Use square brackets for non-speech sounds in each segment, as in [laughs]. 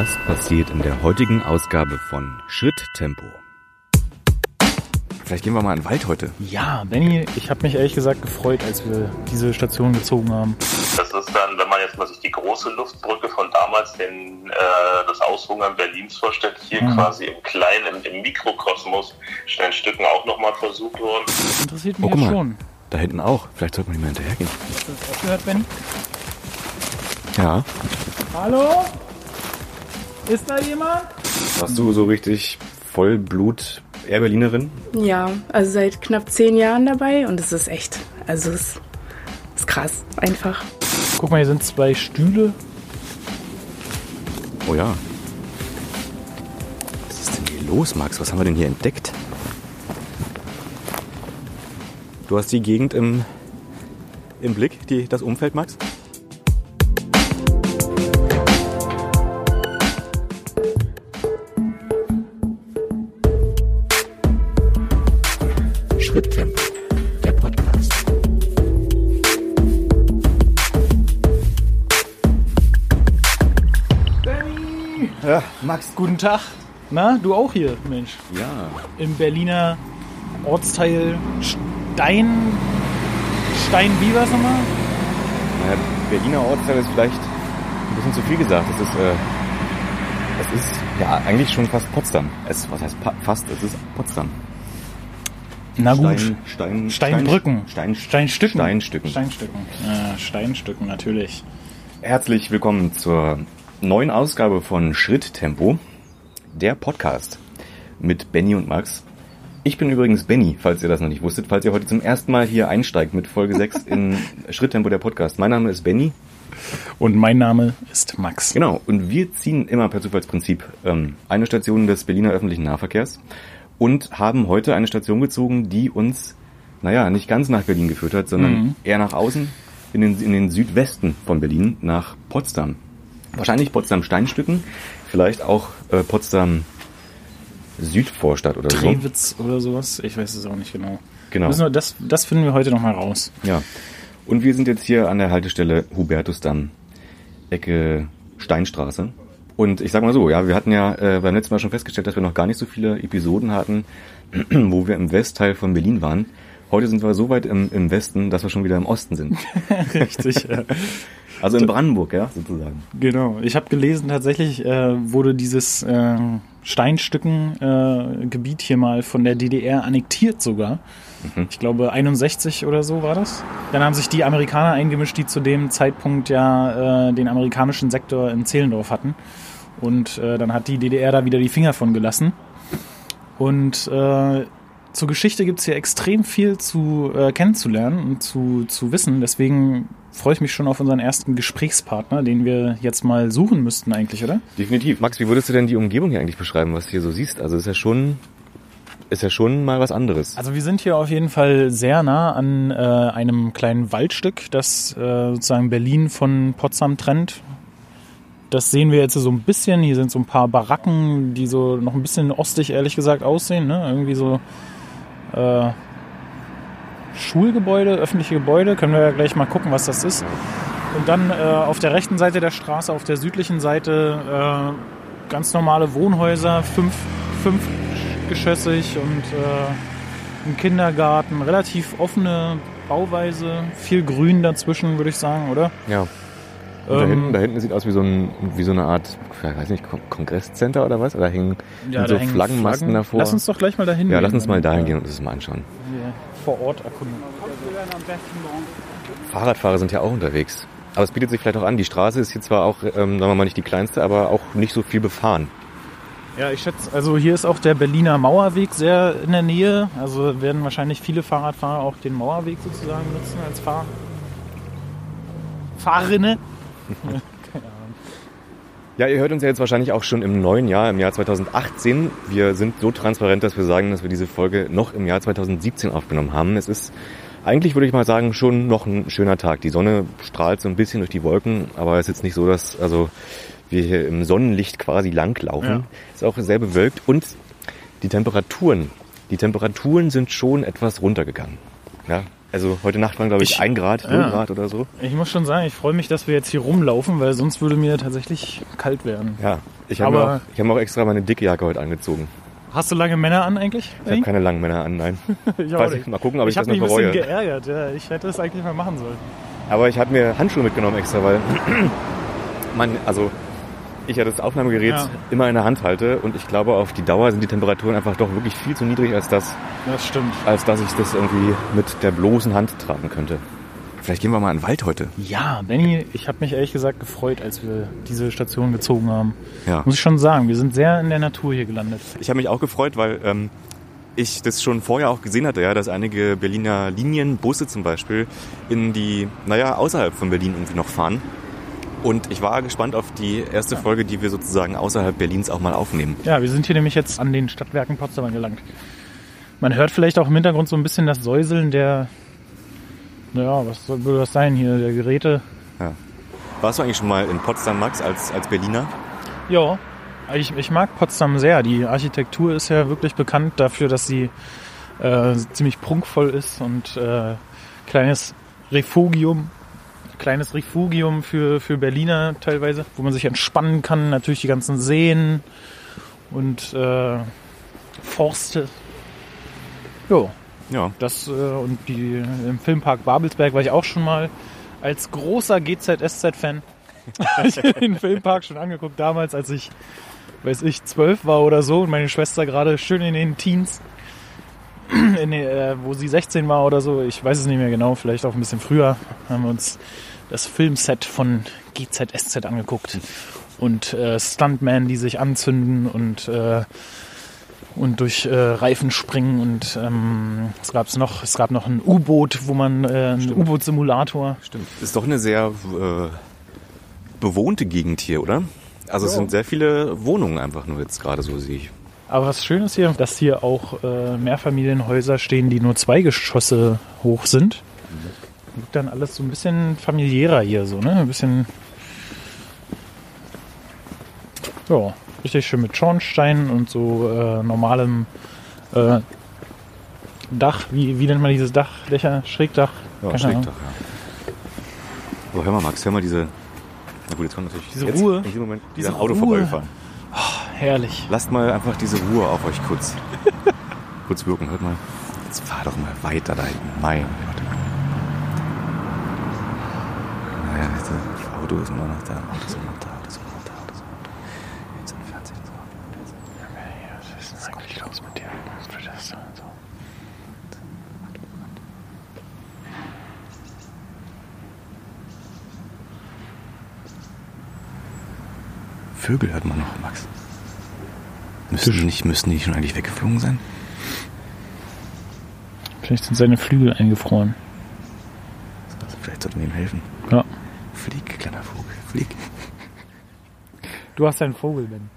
Das passiert in der heutigen Ausgabe von Schritttempo. Vielleicht gehen wir mal in den Wald heute. Ja, Benny, ich habe mich ehrlich gesagt gefreut, als wir diese Station gezogen haben. Das ist dann, wenn man jetzt mal sich die große Luftbrücke von damals, den, äh, das Aushungern Berlins vorstellt, hier Mhm. quasi im kleinen, im, im Mikrokosmos, schnell Stücken auch nochmal versucht worden. Das interessiert mich Oh, guck jetzt mal. schon. Da hinten auch. Vielleicht sollte man nicht mehr hinterhergehen. Hast du das auch gehört, Benny? Ja. Hallo? Ist da jemand? Warst du so richtig Vollblut Air Berlinerin? Ja, also seit knapp zehn Jahren dabei und es ist echt, also es ist krass, einfach. Guck mal, hier sind zwei Stühle. Oh ja. Was ist denn hier los, Max? Was haben wir denn hier entdeckt? Du hast die Gegend im, im Blick, die, das Umfeld, Max? Ja, Max, guten Tag. Na, du auch hier, Mensch. Ja. Im Berliner Ortsteil Stein. Stein, wie war's nochmal? Naja, Berliner Ortsteil ist vielleicht ein bisschen zu viel gesagt. Es ist, äh, es ist ja eigentlich schon fast Potsdam. Es, was heißt fast? Es ist Potsdam. Na gut. Stein, Stein, Steinbrücken. Stein, Steinstücken. Steinstücken. Steinstücken. Ja, Steinstücken, natürlich. Herzlich willkommen zur neuen Ausgabe von Schritttempo, der Podcast mit Benny und Max. Ich bin übrigens Benny, falls ihr das noch nicht wusstet, falls ihr heute zum ersten Mal hier einsteigt mit Folge 6 in [laughs] Schritttempo, der Podcast. Mein Name ist Benny. Und mein Name ist Max. Genau, und wir ziehen immer per Zufallsprinzip ähm, eine Station des Berliner öffentlichen Nahverkehrs und haben heute eine Station gezogen, die uns, naja, nicht ganz nach Berlin geführt hat, sondern Mhm. eher nach außen, in den, in den Südwesten von Berlin, nach Potsdam. Wahrscheinlich Potsdam-Steinstücken, vielleicht auch äh, Potsdam Südvorstadt oder so. Drehwitz oder sowas. Ich weiß es auch nicht genau. Genau. Müssen wir, das, das finden wir heute nochmal raus. Ja. Und wir sind jetzt hier an der Haltestelle Hubertusdamm, Ecke Steinstraße. Und ich sag mal so, ja, wir hatten ja äh, beim letzten Mal schon festgestellt, dass wir noch gar nicht so viele Episoden hatten, [clears throat] wo wir im Westteil von Berlin waren. Heute sind wir so weit im, im Westen, dass wir schon wieder im Osten sind. [laughs] Richtig, ja. [laughs] Also in Brandenburg, ja, sozusagen. Genau. Ich habe gelesen, tatsächlich äh, wurde dieses äh, Steinstücken-Gebiet äh, hier mal von der DDR annektiert sogar. Ich glaube 61 oder so war das. Dann haben sich die Amerikaner eingemischt, die zu dem Zeitpunkt ja äh, den amerikanischen Sektor in Zehlendorf hatten. Und äh, dann hat die DDR da wieder die Finger von gelassen. Und äh, zur Geschichte gibt's hier extrem viel zu äh, kennenzulernen und zu, zu wissen. Deswegen freue ich mich schon auf unseren ersten Gesprächspartner, den wir jetzt mal suchen müssten eigentlich, oder? Definitiv. Max, wie würdest du denn die Umgebung hier eigentlich beschreiben, was du hier so siehst? Also ist ja schon, ist ja schon mal was anderes. Also wir sind hier auf jeden Fall sehr nah an äh, einem kleinen Waldstück, das äh, sozusagen Berlin von Potsdam trennt. Das sehen wir jetzt so ein bisschen. Hier sind so ein paar Baracken, die so noch ein bisschen ostig, ehrlich gesagt, aussehen. Ne? Irgendwie so äh, Schulgebäude, öffentliche Gebäude. Können wir ja gleich mal gucken, was das ist. Und dann äh, auf der rechten Seite der Straße, auf der südlichen Seite äh, ganz normale Wohnhäuser, fünf, fünfgeschossig und äh, ein Kindergarten, relativ offene Bauweise, viel Grün dazwischen, würde ich sagen, oder? Ja. Und da, Ähm, hinten, da hinten sieht aus wie so, ein, wie so eine Art, ich weiß nicht, Kon- Kongresscenter oder was? Oder hängen Ja, da so hängen Flaggenmasten Flaggen. davor? Lass uns doch gleich mal dahin ja, gehen. lass uns mal dahin gehen und uns das mal anschauen. Vor Ort erkunden. Fahrradfahrer sind ja auch unterwegs. Aber es bietet sich vielleicht auch an. Die Straße ist hier zwar auch, ähm, sagen wir mal, nicht die kleinste, aber auch nicht so viel befahren. Ja, ich schätze, also hier ist auch der Berliner Mauerweg sehr in der Nähe. Also werden wahrscheinlich viele Fahrradfahrer auch den Mauerweg sozusagen nutzen als Fahr Fahrrinne. Ja, ihr hört uns ja jetzt wahrscheinlich auch schon im neuen Jahr, im Jahr 2018. Wir sind so transparent, dass wir sagen, dass wir diese Folge noch im Jahr 2017 aufgenommen haben. Es ist eigentlich, würde ich mal sagen, schon noch ein schöner Tag. Die Sonne strahlt so ein bisschen durch die Wolken, aber es ist jetzt nicht so, dass also wir hier im Sonnenlicht quasi langlaufen. Ja. Ist auch sehr bewölkt und die Temperaturen, die Temperaturen sind schon etwas runtergegangen. Ja, Also heute Nacht waren, glaube ich, Ich- ein Grad, ja. 0 Grad oder so. Ich muss schon sagen, ich freue mich, dass wir jetzt hier rumlaufen, weil sonst würde mir tatsächlich kalt werden. Ja, ich habe auch- ich hab auch extra meine dicke Jacke heute angezogen. Hast du lange Männer an eigentlich? Ich habe keine langen Männer an, nein. [laughs] ich Weiß ich, mal gucken, ob ich, ich habe das mich noch ein bisschen bereue. geärgert. Ja, ich hätte es eigentlich mal machen sollen. Aber ich habe mir Handschuhe mitgenommen extra, weil [clears throat] man, also ich ja das Aufnahmegerät Ja. immer in der Hand halte und ich glaube, auf die Dauer sind die Temperaturen einfach doch wirklich viel zu niedrig, als das, Das stimmt. als dass ich das irgendwie mit der bloßen Hand tragen könnte. Vielleicht gehen wir mal in den Wald heute. Ja, Benny, ich habe mich ehrlich gesagt gefreut, als wir diese Station gezogen haben. Ja. Muss ich schon sagen, wir sind sehr in der Natur hier gelandet. Ich habe mich auch gefreut, weil ähm, ich das schon vorher auch gesehen hatte, ja, dass einige Berliner Linienbusse zum Beispiel in die, naja, außerhalb von Berlin irgendwie noch fahren. Und ich war gespannt auf die erste Folge, die wir sozusagen außerhalb Berlins auch mal aufnehmen. Ja, wir sind hier nämlich jetzt an den Stadtwerken Potsdam angelangt. Man hört vielleicht auch im Hintergrund so ein bisschen das Säuseln der, naja, was soll- würde das sein hier, der Geräte. Warst du eigentlich schon mal in Potsdam, Max, als, als Berliner? Ja, ich, ich mag Potsdam sehr. Die Architektur ist ja wirklich bekannt dafür, dass sie äh, ziemlich prunkvoll ist und äh, kleines Refugium, kleines Refugium für, für Berliner teilweise, wo man sich entspannen kann. Natürlich die ganzen Seen und äh, Forste. Jo, Ja. das äh, und die im Filmpark Babelsberg war ich auch schon mal als großer GZSZ-Fan. [laughs] Ich den Filmpark schon angeguckt damals, als ich, weiß ich, zwölf war oder so und meine Schwester gerade schön in den Teens, [clears throat] in äh, wo sie 16 war oder so, ich weiß es nicht mehr genau, vielleicht auch ein bisschen früher, haben wir uns das Filmset von GZSZ angeguckt und äh, Stuntmen, die sich anzünden und äh, und durch äh, Reifen springen und ähm, es gab's noch es gab noch ein U-Boot, wo man äh, einen U-Boot-Simulator. Stimmt. Ist doch eine sehr äh, bewohnte Gegend hier, oder? Also es Ja. sind sehr viele Wohnungen einfach nur jetzt gerade so, sehe ich. Aber was schön ist hier, dass hier auch äh, Mehrfamilienhäuser stehen, die nur zwei Geschosse hoch sind. Wirkt dann alles so ein bisschen familiärer hier, so, ne? Ein bisschen. Ja, richtig schön mit Schornstein und so äh, normalem äh, Dach. Wie, wie nennt man dieses Dach? Dächer? Schrägdach? Ja, doch, ja. Aber hör mal, Max, hör mal diese. Na gut, jetzt kommt natürlich Diese jetzt, Ruhe. In diesem Moment Diese Auto Ruhe. vorbeigefahren. Herrlich. Lasst mal einfach diese Ruhe auf euch kurz, [laughs] kurz wirken. Hört mal. Jetzt fahr doch mal weiter da hinten. Mein Gott. Naja, jetzt, das Auto ist immer noch da. Auto ist immer noch da. Ist immer noch da. Ist immer noch da. Jetzt im Fernsehen ist auch. Was ist denn eigentlich los mit dir? Vögel hört man noch, Max. Müssen die nicht, müssten die schon eigentlich weggeflogen sein? Vielleicht sind seine Flügel eingefroren. Vielleicht sollten wir ihm helfen. Ja. Flieg, kleiner Vogel, flieg. Du hast einen Vogel, Ben.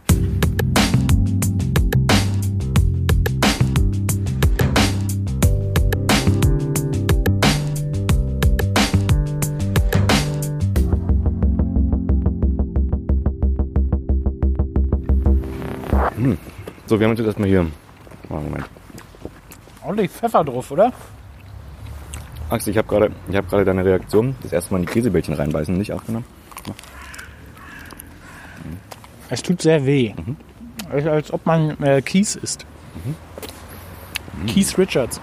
So, wir haben uns jetzt erstmal hier. Oh, Moment. Ordentlich Pfeffer drauf, oder? Axel, ich habe gerade ich hab gerade deine Reaktion, das erste Mal in die Käsebällchen reinbeißen, nicht aufgenommen. Es tut sehr weh. Als, als ob man äh, Kies isst. Keith Richards.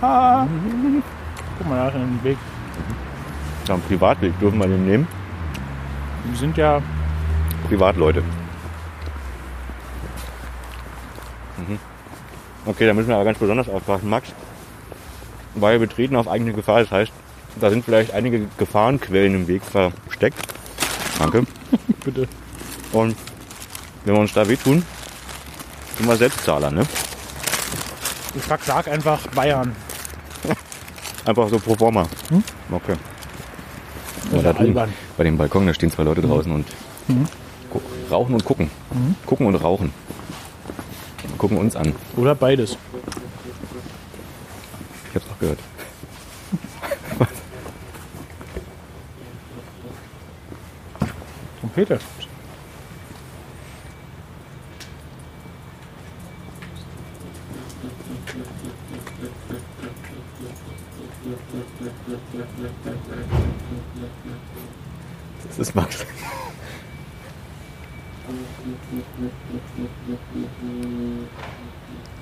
Ah. Guck mal nach in den Weg. Ja, einen Privatweg dürfen wir den nehmen. Die sind ja. Privatleute. Mhm. Okay, da müssen wir aber ganz besonders aufpassen, Max. Weil wir treten auf eigene Gefahr. Das heißt, da sind vielleicht einige Gefahrenquellen im Weg versteckt. Danke. [laughs] Bitte. Und wenn wir uns da wehtun, sind wir Selbstzahler, ne? Ich sag einfach Bayern. [laughs] Einfach so pro forma. Okay. Ja, da drüben, bei dem Balkon, da stehen zwei Leute draußen und gu- rauchen und gucken. Gucken und rauchen. Gucken uns an. Oder beides. Gehört. Trompete. Das ist Max.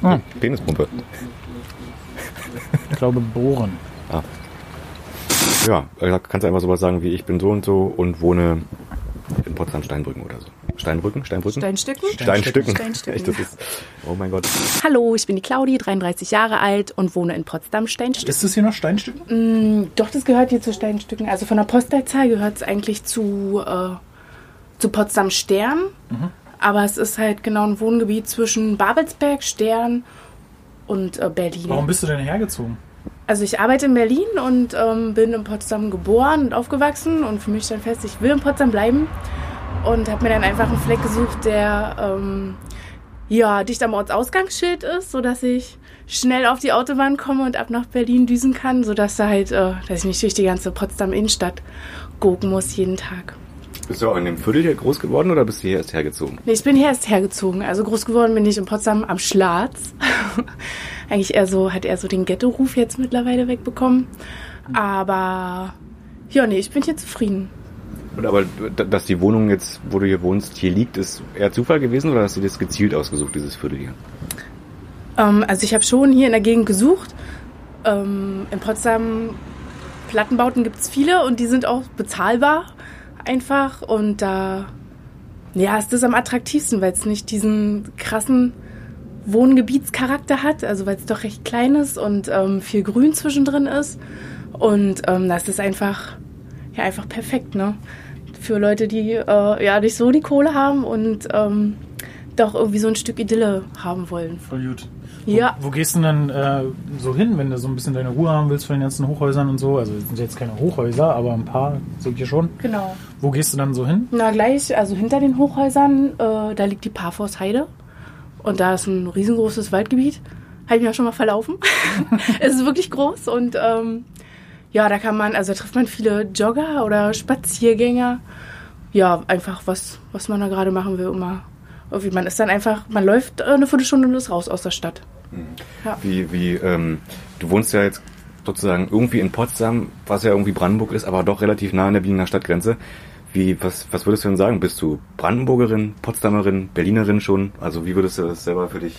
Ah. Penispumpe. Ich glaube, bohren. Ah. Ja, da kannst du einfach sowas sagen wie ich bin so und so und wohne in Potsdam-Steinbrücken oder so. Steinbrücken? Steinbrücken? Steinstücken? Steinstücken. Steinstücken. [laughs] Echt, das ist, oh mein Gott. Hallo, ich bin die Claudi, 33 Jahre alt und wohne in Potsdam Steinstücken. Ist das hier noch Steinstücken? Doch, das gehört hier zu Steinstücken. Also von der Postleitzahl gehört es eigentlich zu, äh, zu Potsdam Stern. Aber es ist halt genau ein Wohngebiet zwischen Babelsberg, Stern und äh, Berlin. Warum bist du denn hergezogen? Also ich arbeite in Berlin und ähm, bin in Potsdam geboren und aufgewachsen und für mich stand fest, ich will in Potsdam bleiben und habe mir dann einfach einen Fleck gesucht, der ähm, ja dicht am Ortsausgangsschild ist, sodass ich schnell auf die Autobahn komme und ab nach Berlin düsen kann, sodass da halt, äh, dass ich nicht durch die ganze Potsdam Innenstadt gucken muss jeden Tag. Bist du auch in dem Viertel hier groß geworden oder bist du hier erst hergezogen? Nee, ich bin hier erst hergezogen. Also groß geworden bin ich in Potsdam am Schlatz. [laughs] Eigentlich eher so, hat er so den Ghetto-Ruf jetzt mittlerweile wegbekommen. Aber ja, nee, ich bin hier zufrieden. Und aber, dass die Wohnung jetzt, wo du hier wohnst, hier liegt, ist eher Zufall gewesen oder hast du das gezielt ausgesucht, dieses Viertel hier? Ähm, also ich habe schon hier in der Gegend gesucht. Ähm, in Potsdam Plattenbauten gibt es viele und die sind auch bezahlbar einfach. Und da ja, ist das am attraktivsten, weil es nicht diesen krassen Wohngebietscharakter hat, also weil es doch recht klein ist und ähm, viel Grün zwischendrin ist. Und ähm, das ist einfach, ja, einfach perfekt, ne? Für Leute, die äh, ja nicht so die Kohle haben und ähm, doch irgendwie so ein Stück Idylle haben wollen. Voll gut. Ja. Wo, gehst du denn dann äh, so hin, wenn du so ein bisschen deine Ruhe haben willst von den ganzen Hochhäusern und so? Also es sind jetzt keine Hochhäuser, aber ein paar ich hier schon. Genau. Wo gehst du dann so hin? Na gleich, also hinter den Hochhäusern, äh, da liegt die Parforce Heide. Und da ist ein riesengroßes Waldgebiet. Habe ich mich auch schon mal verlaufen. [laughs] es ist wirklich groß und ähm, ja, da kann man, also trifft man viele Jogger oder Spaziergänger. Ja, einfach was, was man da gerade machen will. Immer. Irgendwie, man ist dann einfach, man läuft äh, eine Viertelstunde und ist raus aus der Stadt. Wie, wie, ähm, du wohnst ja jetzt sozusagen irgendwie in Potsdam, was ja irgendwie Brandenburg ist, aber doch relativ nah an der Berliner Stadtgrenze. Wie, was, was würdest du denn sagen? Bist du Brandenburgerin, Potsdamerin, Berlinerin schon? Also wie würdest du das selber für dich?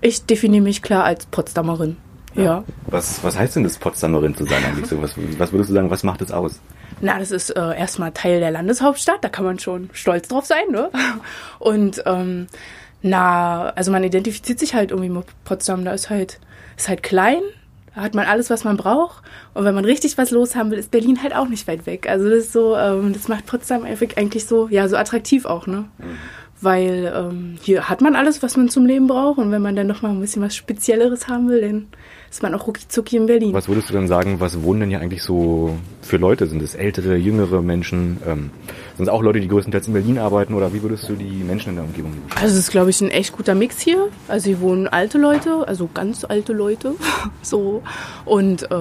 Ich definiere mich klar als Potsdamerin. Ja. Was, was heißt denn das, Potsdamerin zu sein eigentlich so? Was, was würdest du sagen, was macht es aus? Na, das ist äh, erstmal Teil der Landeshauptstadt, da kann man schon stolz drauf sein, ne? [laughs] Und ähm, na, also man identifiziert sich halt irgendwie mit Potsdam, da ist halt, ist halt klein, da hat man alles, was man braucht. Und wenn man richtig was los haben will, ist Berlin halt auch nicht weit weg. Also das ist so, ähm, das macht Potsdam eigentlich so, ja, so attraktiv auch, ne? Weil ähm, hier hat man alles, was man zum Leben braucht. Und wenn man dann noch mal ein bisschen was Spezielleres haben will, dann ist man auch rucki in Berlin. Was würdest du denn sagen, was wohnen denn hier eigentlich so für Leute? Sind es ältere, jüngere Menschen? Ähm, sind es auch Leute, die größtenteils in Berlin arbeiten? Oder wie würdest du die Menschen in der Umgebung beschreiben? Also es ist, glaube ich, ein echt guter Mix hier. Also hier wohnen alte Leute, also ganz alte Leute, [laughs] so und äh,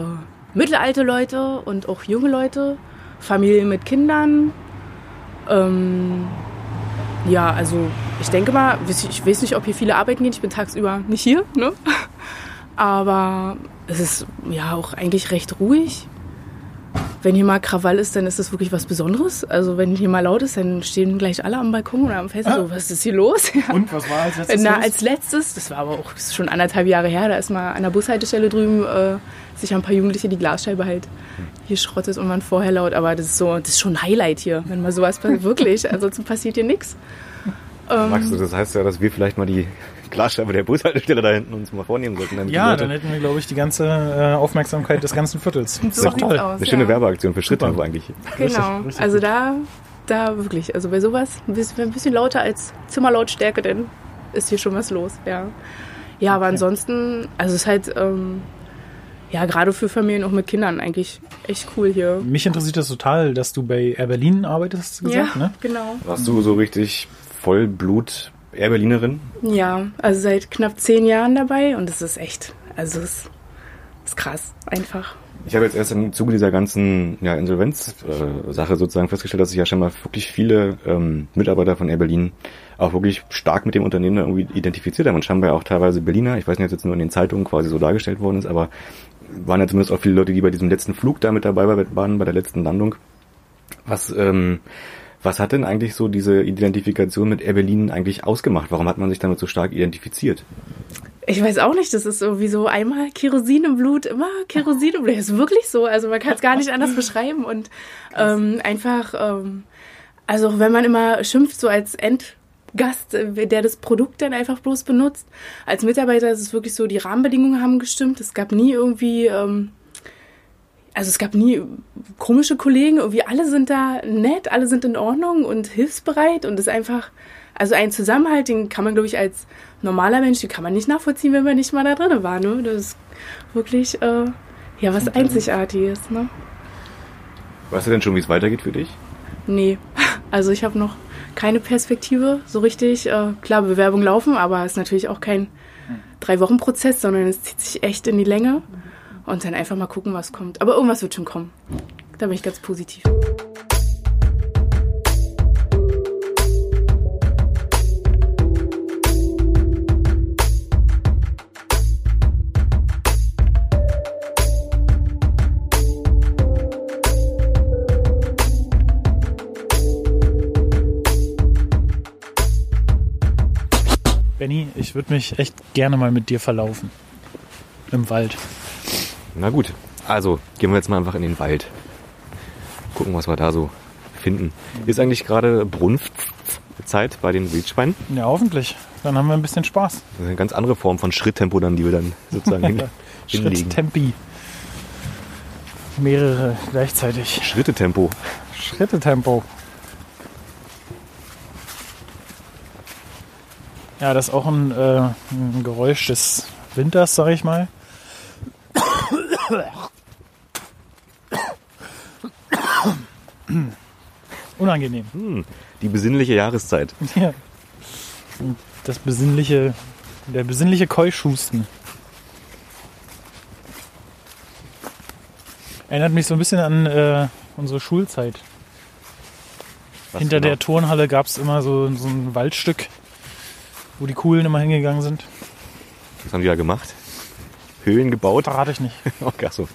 mittelalte Leute und auch junge Leute, Familien mit Kindern. Ähm, ja, also ich denke mal, ich weiß nicht, ob hier viele arbeiten gehen. Ich bin tagsüber nicht hier, ne? [laughs] Aber es ist ja auch eigentlich recht ruhig. Wenn hier mal Krawall ist, dann ist das wirklich was Besonderes. Also wenn hier mal laut ist, dann stehen gleich alle am Balkon oder am Fenster. So, was ist hier los? [laughs] Ja. Und was war als letztes Na, los? als letztes, das war aber auch schon anderthalb Jahre her, da ist mal an der Bushaltestelle drüben äh, sich ein paar Jugendliche die Glasscheibe halt hier schrottet und man vorher laut. Aber das ist so, das ist schon ein Highlight hier, wenn mal sowas passiert. [laughs] Wirklich, ansonsten passiert hier nichts. Ähm, Max, das heißt ja, dass wir vielleicht mal die Glasscheibe der Bushaltestelle da hinten uns mal vornehmen sollten. ja, Leute- dann hätten wir, glaube ich, die ganze äh, Aufmerksamkeit des ganzen Viertels. So ist doch sieht's toll. aus. Eine schöne ja. Werbeaktion für Schritt Super. eigentlich. Genau, richtig also gut. da, da wirklich, also bei sowas, ein bisschen, ein bisschen lauter als Zimmerlautstärke, denn ist hier schon was los, ja. Ja, aber ansonsten, also es ist halt, ähm, ja, gerade für Familien auch mit Kindern eigentlich echt cool hier. Mich interessiert das total, dass du bei Air Berlin arbeitest, hast du gesagt, ja, ne? genau. Warst du so richtig Vollblut Air Berlinerin? Ja, also seit knapp zehn Jahren dabei und es ist echt, also es ist krass, einfach. Ich habe jetzt erst im Zuge dieser ganzen ja, Insolvenz-Sache sozusagen festgestellt, dass sich ja schon mal wirklich viele ähm, Mitarbeiter von Air Berlin auch wirklich stark mit dem Unternehmen irgendwie identifiziert haben und scheinbar auch teilweise Berliner, ich weiß nicht, ob jetzt nur in den Zeitungen quasi so dargestellt worden ist, aber waren ja zumindest auch viele Leute, die bei diesem letzten Flug da mit dabei waren, bei der letzten Landung. Was, ähm, was hat denn eigentlich so diese Identifikation mit Berlin eigentlich ausgemacht? Warum hat man sich damit so stark identifiziert? Ich weiß auch nicht, das ist irgendwie so einmal Kerosin im Blut, immer Kerosin im Blut. Das ist wirklich so. Also man kann es gar nicht anders beschreiben. Und ähm, einfach, ähm, also wenn man immer schimpft, so als Endgast, äh, der das Produkt dann einfach bloß benutzt, als Mitarbeiter ist es wirklich so, die Rahmenbedingungen haben gestimmt. Es gab nie irgendwie, ähm, also es gab nie komische Kollegen, irgendwie alle sind da nett, alle sind in Ordnung und hilfsbereit und es ist einfach, also ein Zusammenhalt, den kann man, glaube ich, als normaler Mensch, den kann man nicht nachvollziehen, wenn man nicht mal da drin war. Ne? Das ist wirklich äh, ja was Einzigartiges. Ne? Weißt du denn schon, wie es weitergeht für dich? Nee, [laughs] also ich habe noch keine Perspektive so richtig. Äh, klar, Bewerbungen laufen, aber es ist natürlich auch kein Drei-Wochen-Prozess, sondern es zieht sich echt in die Länge. Und dann einfach mal gucken, was kommt. Aber irgendwas wird schon kommen. Da bin ich ganz positiv. Benny, ich würde mich echt gerne mal mit dir verlaufen. Im Wald. Na gut, also gehen wir jetzt mal einfach in den Wald. Gucken, was wir da so finden. Ist eigentlich gerade Brunftzeit bei den Wildschweinen? Ja, hoffentlich. Dann haben wir ein bisschen Spaß. Das ist eine ganz andere Form von Schritttempo dann, die wir dann sozusagen [laughs] hin, hinlegen. Schritttempi. Mehrere gleichzeitig. Schrittetempo. Schrittetempo. Ja, das ist auch ein, äh, ein Geräusch des Winters, sag ich mal. Unangenehm. Hm, die besinnliche Jahreszeit. Ja. Das besinnliche, der besinnliche Keuschusten. Erinnert mich so ein bisschen an äh, unsere Schulzeit. Was Hinter genau? der Turnhalle gab es immer so, so ein Waldstück, wo die Coolen immer hingegangen sind. Was haben die da gemacht? Höhlen gebaut? Verrate ich nicht. [laughs] Okay, so.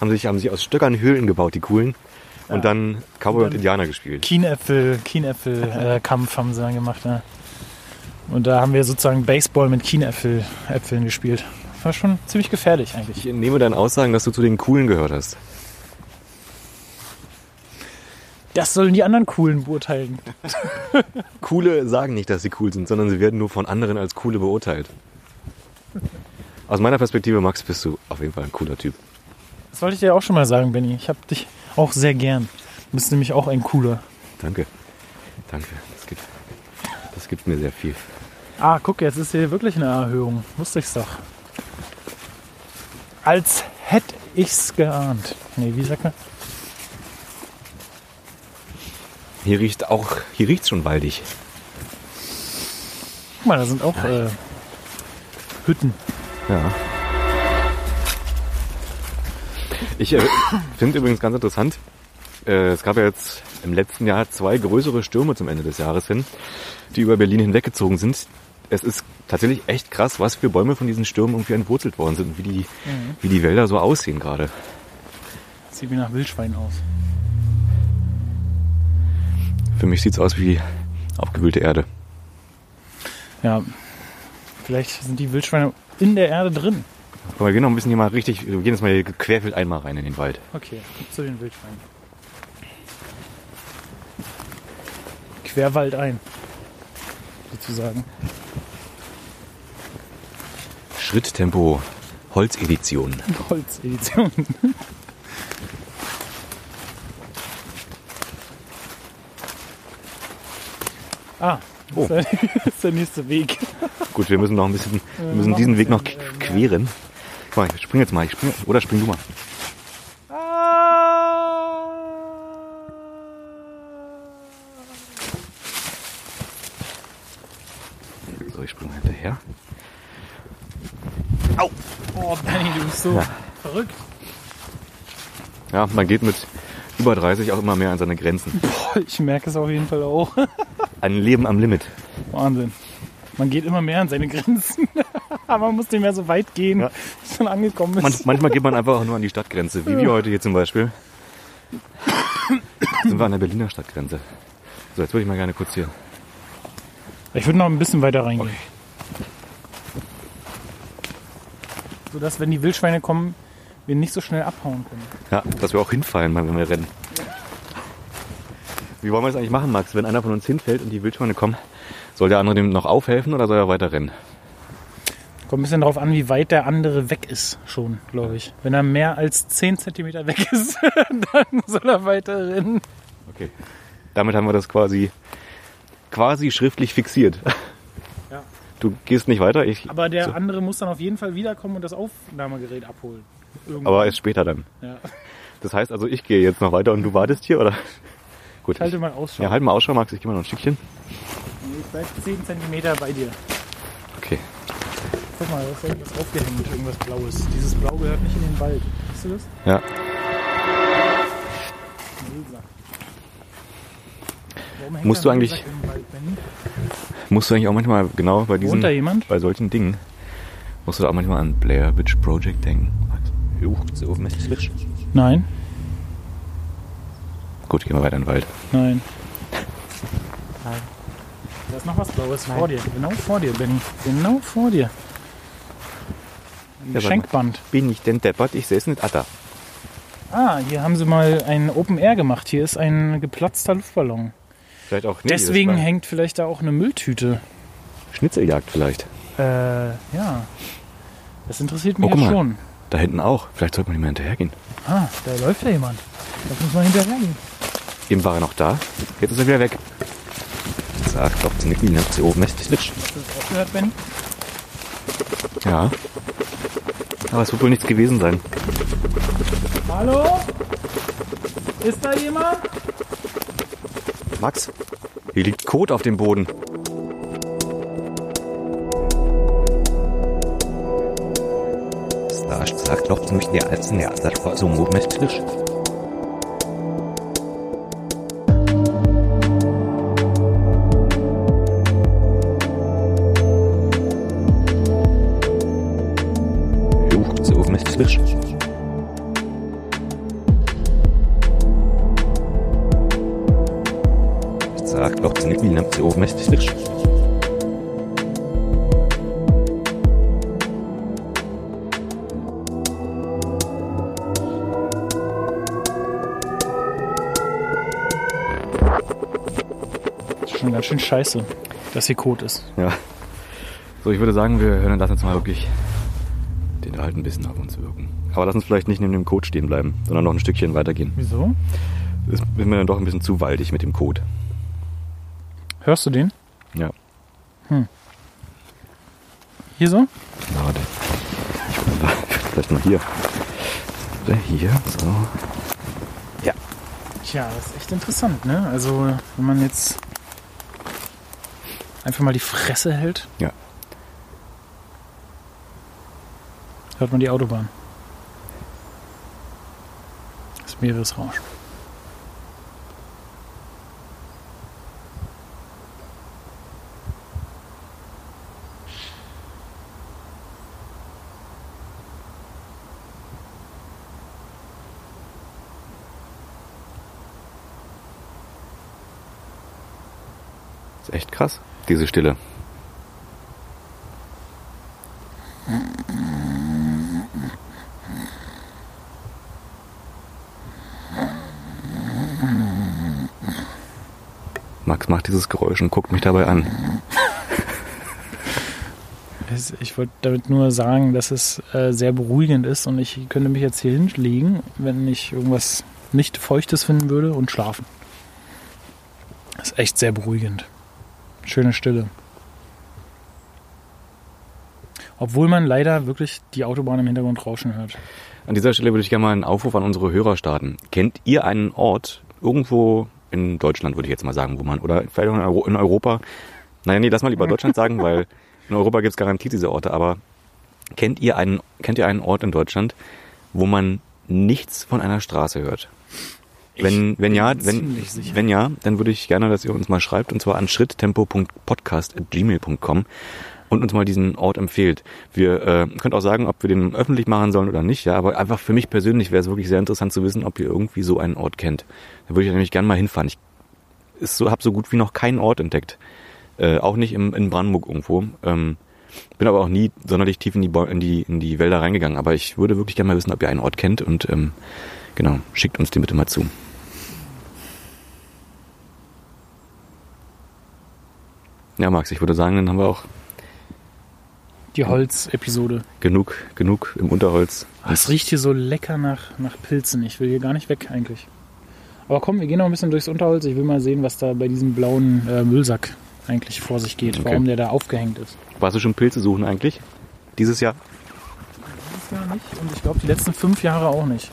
Haben sich, haben sich aus Stöckern Höhlen gebaut, die coolen. Und dann Cowboy und, dann- Indianer gespielt. Kienäpfel, Kienäpfel [laughs] äh, Kampf haben sie dann gemacht. Ja. Und da haben wir sozusagen Baseball mit Kienäpfel Äpfeln gespielt. War schon ziemlich gefährlich eigentlich. Ich nehme deinen Aussagen, dass du zu den Coolen gehört hast. Das sollen die anderen Coolen beurteilen. [laughs] Coole sagen nicht, dass sie cool sind, sondern sie werden nur von anderen als coole beurteilt. Aus meiner Perspektive, Max, bist du auf jeden Fall ein cooler Typ. Das wollte ich dir auch schon mal sagen, Benny. Ich habe dich auch sehr gern. Du bist nämlich auch ein cooler. Danke. Danke. Das gibt, das gibt mir sehr viel. Ah, guck, jetzt ist hier wirklich eine Erhöhung. Wusste ich's doch. Als hätte ich's geahnt. Nee, wie sagt man? Hier riecht auch, hier riecht's schon waldig. Guck mal, da sind auch äh, Hütten. Ja. Ich äh, finde übrigens ganz interessant, äh, es gab ja jetzt im letzten Jahr zwei größere Stürme zum Ende des Jahres hin, die über Berlin hinweggezogen sind. Es ist tatsächlich echt krass, was für Bäume von diesen Stürmen irgendwie entwurzelt worden sind und wie die, wie die Wälder so aussehen gerade. Sieht wie nach Wildschwein aus. Für mich sieht's aus wie aufgewühlte Erde. Ja, vielleicht sind die Wildschweine in der Erde drin. Aber wir gehen noch ein bisschen hier mal richtig, wir gehen jetzt mal hier querfeld einmal rein in den Wald. Okay, zu den Wildschweinen. Querwald ein. Sozusagen. Schritttempo, Holzedition. [laughs] Holzedition. [laughs] ah, Oh. [laughs] das ist der- nächste Weg. Gut, wir müssen noch ein bisschen, wir müssen diesen Weg noch queren. Guck mal, ich spring jetzt mal, ich spring, oder spring du mal. So, ich spring mal hinterher. Oh, Benny, du bist so Ja. verrückt. Ja, man geht mit über 30 auch immer mehr an seine Grenzen. Boah, ich merke es auf jeden Fall auch. [laughs] Ein Leben am Limit. Wahnsinn. Man geht immer mehr an seine Grenzen. [laughs] Aber man muss nicht mehr so weit gehen, Ja. bis man angekommen ist. Man, manchmal geht man einfach auch nur an die Stadtgrenze, wie wir heute hier zum Beispiel. Sind wir an der Berliner Stadtgrenze. So, jetzt würde ich mal gerne kurz hier. Ich würde noch ein bisschen weiter reingehen. Sodass, wenn die Wildschweine kommen, wir nicht so schnell abhauen können. Ja, dass wir auch hinfallen, wenn wir rennen. Wie wollen wir das eigentlich machen, Max? Wenn einer von uns hinfällt und die Wildschweine kommen, soll der andere dem noch aufhelfen oder soll er weiter rennen? Kommt ein bisschen darauf an, wie weit der andere weg ist, schon, glaube ich. Wenn er mehr als 10 cm weg ist, [laughs] dann soll er weiter rennen. Okay. Damit haben wir das quasi, quasi schriftlich fixiert. Ja. Du gehst nicht weiter, ich. Aber der So. andere muss dann auf jeden Fall wiederkommen und das Aufnahmegerät abholen. Irgendwann. Aber erst später dann. ja. Das heißt also, ich gehe jetzt noch weiter und du wartest hier, oder? Gut. Ich halte ich- mal Ausschau. ja, halt mal Ausschau, Max. Ich gehe mal noch ein Stückchen. Ich bleib 10 cm bei dir. Okay. Guck mal, da ist irgendwas aufgehängt, irgendwas Blaues. Dieses Blau gehört nicht in den Wald. Siehst du das? Ja. Musst du eigentlich-? Musst du eigentlich auch manchmal, genau bei diesen, bei solchen Dingen, musst du da auch manchmal an Blair Witch Project denken. Max. Juch, so mächtig Witch. Nein, Gut, gehen wir weiter in den Wald. nein. Da ist noch was Blaues vor dir. Genau vor dir, Benny. Genau vor dir. Ein Ja, Geschenkband. Bin ich denn deppert? Ich sehe es nicht. Ah, da. Ah, hier haben sie mal ein Open Air gemacht. Hier ist ein geplatzter Luftballon. Vielleicht auch. Nee, Deswegen hängt vielleicht da auch eine Mülltüte. Schnitzeljagd vielleicht. Äh, ja. Das interessiert mich Oh, guck ja mal. schon. Da hinten auch. Vielleicht sollte man nicht mehr hinterhergehen. Ah, da läuft ja jemand. Da muss man hinterhergehen. Eben war er noch da. Jetzt ist er wieder weg. Sagt doch, ziemlich lieb, sie oben mächtig Witch. Hast du das auch gehört, Ben? Ja. Aber es wird wohl nichts gewesen sein. Hallo? Ist da jemand? Max, hier liegt Kot auf dem Boden. Starsch sagt doch ziemlich der als Nerzer war so mächtig. Juch, scheiße, dass hier Kot ist. Ja. So, ich würde sagen, wir hören das jetzt mal wirklich den halt ein bisschen auf uns wirken. Aber lass uns vielleicht nicht neben dem Code stehen bleiben, sondern noch ein Stückchen weitergehen. Wieso? Das ist mir dann doch ein bisschen zu waldig mit dem Code. Hörst du den? Ja. Hier so? Würde mal- vielleicht mal hier. Oder hier, so. Ja. Tja, das ist echt interessant, ne? Also, wenn man jetzt einfach mal die Fresse hält, Ja. hört man die Autobahn. Das Meeresrauschen. Das ist echt krass, diese Stille. Max macht dieses Geräusch und guckt mich dabei an. Ich wollte damit nur sagen, dass es äh, sehr beruhigend ist und ich könnte mich jetzt hier hinlegen, wenn ich irgendwas nicht Feuchtes finden würde und schlafen. Das ist echt sehr beruhigend. Schöne Stille. Obwohl man leider wirklich die Autobahn im Hintergrund rauschen hört. An dieser Stelle würde ich gerne mal einen Aufruf an unsere Hörer starten. Kennt ihr einen Ort irgendwo in Deutschland, würde ich jetzt mal sagen, wo man, oder vielleicht auch in Euro- in Europa, naja, nee, lass mal lieber Deutschland sagen, weil in Europa gibt es garantiert diese Orte, aber kennt ihr einen, kennt ihr einen Ort in Deutschland, wo man nichts von einer Straße hört? Wenn, wenn ja, wenn, wenn ja, dann würde ich gerne, dass ihr uns mal schreibt, und zwar an schritttempo.podcast.gmail.com. und uns mal diesen Ort empfehlt. Wir äh, könnt auch sagen, ob wir den öffentlich machen sollen oder nicht, ja, aber einfach für mich persönlich wäre es wirklich sehr interessant zu wissen, ob ihr irgendwie so einen Ort kennt. Da würde ich nämlich gerne mal hinfahren. Ich so, habe so gut wie noch keinen Ort entdeckt. Äh, auch nicht im, in Brandenburg irgendwo. Ähm, bin aber auch nie sonderlich tief in die, in, die, in die Wälder reingegangen. Aber ich würde wirklich gerne mal wissen, ob ihr einen Ort kennt und ähm, genau, schickt uns den bitte mal zu. Ja, Max, ich würde sagen, dann haben wir auch Die Holz-Episode. genug, genug im Unterholz. Ah, Es riecht hier so lecker nach, nach Pilzen. Ich will hier gar nicht weg eigentlich. Aber komm, wir gehen noch ein bisschen durchs Unterholz. Ich will mal sehen, was da bei diesem blauen äh, Müllsack eigentlich vor sich geht. Okay. Warum der da aufgehängt ist. Warst du schon Pilze suchen eigentlich? Dieses Jahr? Dieses Jahr nicht und ich glaube die letzten fünf Jahre auch nicht.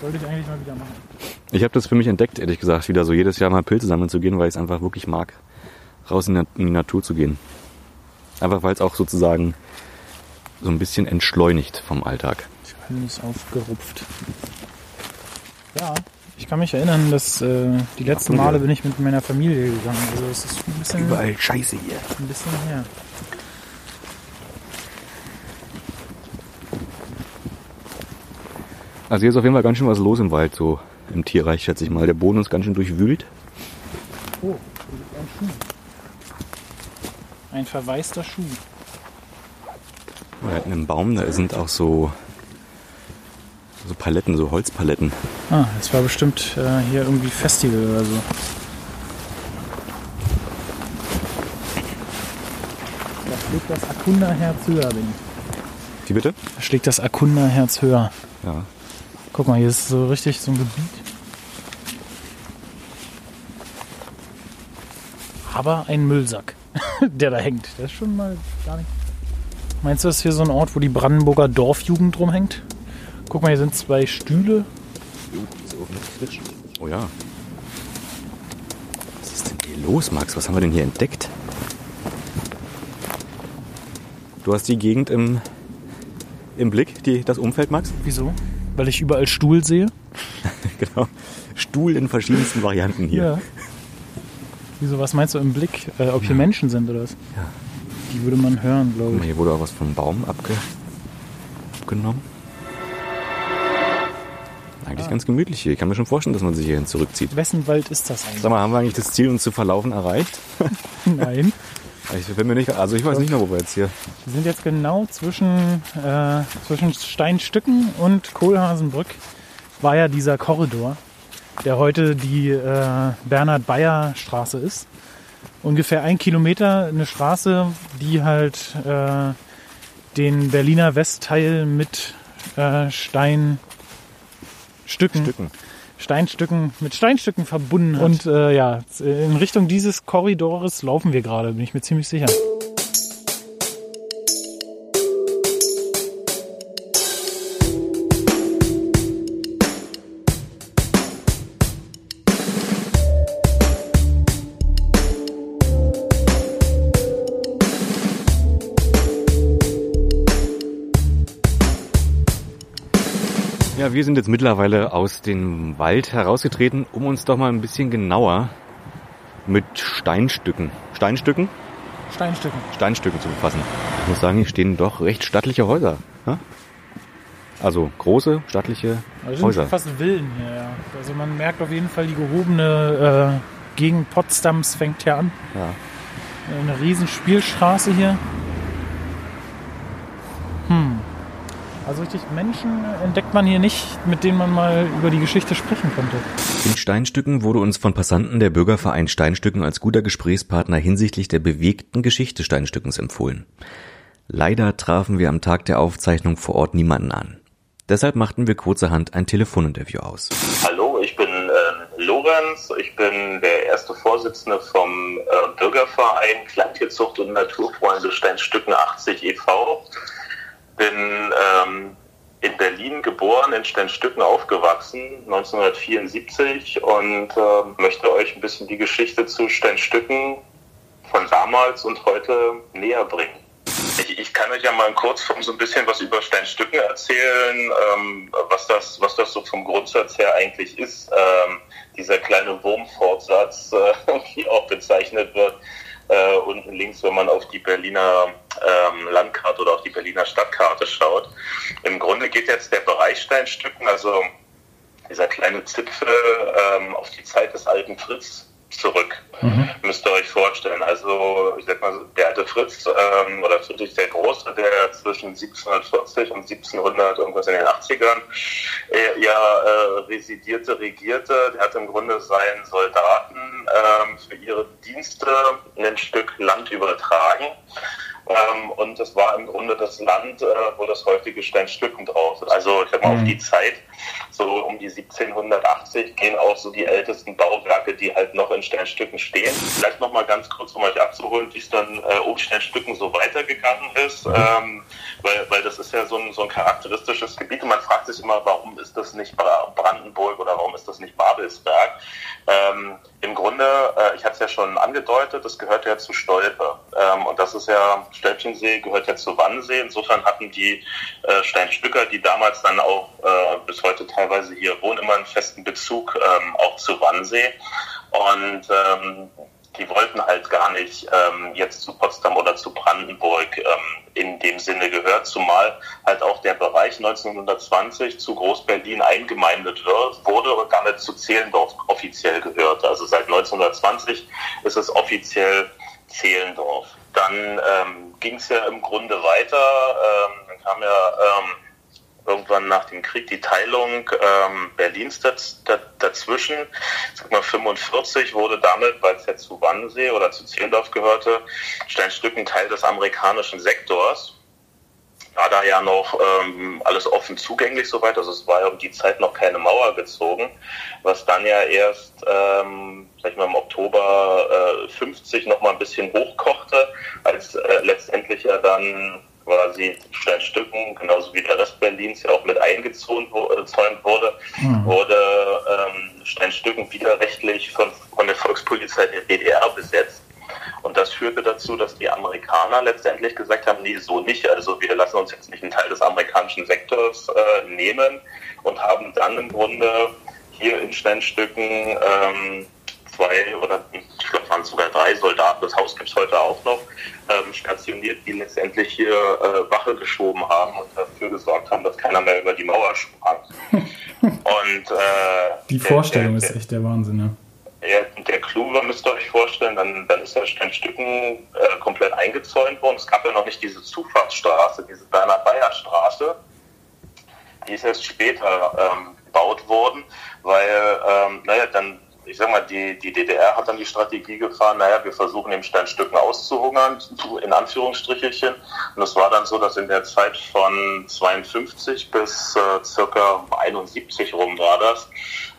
Sollte ich eigentlich mal wieder machen. Ich habe das für mich entdeckt, ehrlich gesagt, wieder so jedes Jahr mal Pilze sammeln zu gehen, weil ich es einfach wirklich mag, raus in, die Natur zu gehen. Einfach weil es auch sozusagen so ein bisschen entschleunigt vom Alltag. Alles aufgerupft. Ja, ich kann mich erinnern, dass äh, die letzten Male bin ich mit meiner Familie gegangen. Also es ist ein bisschen, Scheiße hier. ein bisschen her. Also hier ist auf jeden Fall ganz schön was los im Wald, so im Tierreich, schätze ich mal. Der Boden ist ganz schön durchwühlt. Oh, ein Schuh. Ein verwaister Schuh. Da hinten im Baum, da sind auch so, so Paletten, so Holzpaletten. Ah, das war bestimmt äh, hier irgendwie Festival oder so. Da schlägt das Akunda-Herz höher, Benny. Wie bitte? Da schlägt das Akunda-Herz höher. Ja. Guck mal, hier ist so richtig so ein Gebiet. Aber ein Müllsack, [laughs] der da hängt. Das ist schon mal gar nicht. Meinst du, das ist hier so ein Ort, wo die Brandenburger Dorfjugend rumhängt? Guck mal, hier sind zwei Stühle. Oh ja. Was ist denn hier los, Max? Was haben wir denn hier entdeckt? Du hast die Gegend im, im Blick, die, das Umfeld, Max? Wieso? Weil ich überall Stuhl sehe? [laughs] genau. Stuhl in verschiedensten Varianten hier. Wieso, was meinst du im Blick? Äh, ob hier Menschen sind oder was? Ja. Die würde man hören, glaube ich. hier wurde auch was vom Baum abge abgenommen. Eigentlich ganz gemütlich hier. Ich kann mir schon vorstellen, dass man sich hierhin zurückzieht. Wessen Wald ist das eigentlich? Sag mal, haben wir eigentlich das Ziel, uns zu verlaufen, erreicht? [laughs] Nein. Ich bin mir nicht, also ich weiß nicht mehr, wo wir jetzt hier. Wir sind jetzt genau zwischen, äh, zwischen Steinstücken und Kohlhasenbrück. War ja dieser Korridor, der heute die äh, Bernhard-Bayer-Straße ist. Ungefähr ein Kilometer eine Straße, die halt äh, den Berliner Westteil mit äh, Steinstücken, Stücken. Steinstücken mit Steinstücken verbunden hat. Und äh, ja, in Richtung dieses Korridors laufen wir gerade, bin ich mir ziemlich sicher. Ja, wir sind jetzt mittlerweile aus dem Wald herausgetreten, um uns doch mal ein bisschen genauer mit Steinstücken, Steinstücken, Steinstücken. Steinstücken zu befassen. Ich muss sagen, hier stehen doch recht stattliche Häuser. Ja? Also große, stattliche Also sind Häuser. fast Villen hier, ja. Also man merkt auf jeden Fall die gehobene äh, Gegend Potsdams fängt hier an. Ja. Eine riesen Spielstraße hier. Also richtig Menschen entdeckt man hier nicht, mit denen man mal über die Geschichte sprechen könnte. In Steinstücken wurde uns von Passanten der Bürgerverein Steinstücken als guter Gesprächspartner hinsichtlich der bewegten Geschichte Steinstückens empfohlen. Leider trafen wir am Tag der Aufzeichnung vor Ort niemanden an. Deshalb machten wir kurzerhand ein Telefoninterview aus. Hallo, ich bin äh, Lorenz, ich bin der erste Vorsitzende vom äh, Bürgerverein Kleintierzucht und Naturfreunde Steinstücken 80 e.V. Bin ähm, in Berlin geboren, in Steinstücken aufgewachsen, 1974 und äh, möchte euch ein bisschen die Geschichte zu Steinstücken von damals und heute näher bringen. Ich, ich kann euch ja mal in Kurzform so ein bisschen was über Steinstücken erzählen, ähm, was, das, was das so vom Grundsatz her eigentlich ist. Ähm, dieser kleine Wurmfortsatz, äh, [laughs] wie auch bezeichnet wird. Äh, unten links, wenn man auf die Berliner ähm, Landkarte oder auf die Berliner Stadtkarte schaut. Im Grunde geht jetzt der Bereich Steinstücken, also dieser kleine Zipfel ähm, auf die Zeit des alten Fritz zurück. Mhm. Müsst ihr euch vorstellen. Also, ich sag mal, der alte Fritz ähm, oder Friedrich der Große, der zwischen 1740 und 1700 irgendwas in den 80ern äh, ja äh, residierte, regierte, der hat im Grunde seinen Soldaten ähm, für ihre Dienste ein Stück Land übertragen. Ähm, und das war im Grunde das Land, äh, wo das heutige Steinstücken drauf ist. Also ich sag mal, mhm. auf die Zeit, so um die 1780, gehen auch so die ältesten Bauwerke, die halt noch in Steinstücken stehen. Vielleicht nochmal ganz kurz, um euch abzuholen, wie es dann äh, um Steinstücken so weitergegangen ist. Mhm. Ähm, weil, weil das ist ja so ein, so ein charakteristisches Gebiet und man fragt sich immer, warum ist das nicht Brandenburg oder warum ist das nicht Babelsberg? Ähm, Im Grunde, äh, ich hatte es ja schon angedeutet, das gehört ja zu Stolpe. Ähm, und das ist ja, Stelpchensee gehört ja zu Wannsee. Insofern hatten die äh, Steinstücker, die damals dann auch äh, bis heute teilweise hier wohnen, immer einen festen Bezug ähm, auch zu Wannsee. Und ähm, die wollten halt gar nicht ähm, jetzt zu Potsdam oder zu Brandenburg ähm, in dem Sinne gehört, zumal halt auch der Bereich 1920 zu Groß-Berlin eingemeindet wird, wurde und damit zu Zehlendorf offiziell gehörte. Also seit 1920 ist es offiziell Zehlendorf. Dann ähm, ging es ja im Grunde weiter. Ähm, dann kam ja ähm, irgendwann nach dem Krieg die Teilung ähm, Berlins daz, dazwischen. Sag mal 45 wurde damit, weil es ja zu Wannsee oder zu Zehlendorf gehörte, Steinstücken Teil des amerikanischen Sektors. War da ja noch ähm, alles offen zugänglich soweit, also es war ja um die Zeit noch keine Mauer gezogen, was dann ja erst, ähm, sag ich mal, im Oktober äh, 50 noch mal ein bisschen hochkochte, als äh, letztendlich ja dann quasi Steinstücken, genauso wie der Rest Berlins ja auch mit eingezäunt äh, wurde, mhm. wurde ähm, Steinstücken widerrechtlich von, von der Volkspolizei der DDR besetzt. Und das führte dazu, dass die Amerikaner letztendlich gesagt haben, nee, so nicht. Also wir lassen uns jetzt nicht einen Teil des amerikanischen Sektors äh, nehmen und haben dann im Grunde hier in Steinstücken ähm, zwei oder ich glaube waren sogar drei Soldaten, das Haus gibt es heute auch noch, ähm, stationiert, die letztendlich hier äh, Wache geschoben haben und dafür gesorgt haben, dass keiner mehr über die Mauer sprang. [laughs] und äh, die Vorstellung der, der, ist echt der Wahnsinn, ja. Ja, der Clou war, müsst ihr euch vorstellen, dann, dann ist der Steinstücken äh, komplett eingezäunt worden. Es gab ja noch nicht diese Zufahrtsstraße, diese Bernhard-Bayer-Straße. Die ist erst später ähm, gebaut worden, weil, ähm, naja, dann ich sag mal, die, die DDR hat dann die Strategie gefahren, naja, wir versuchen eben Steinstücken auszuhungern, in Anführungsstrichelchen. Und es war dann so, dass in der Zeit von 52 bis äh, circa 71 rum war das,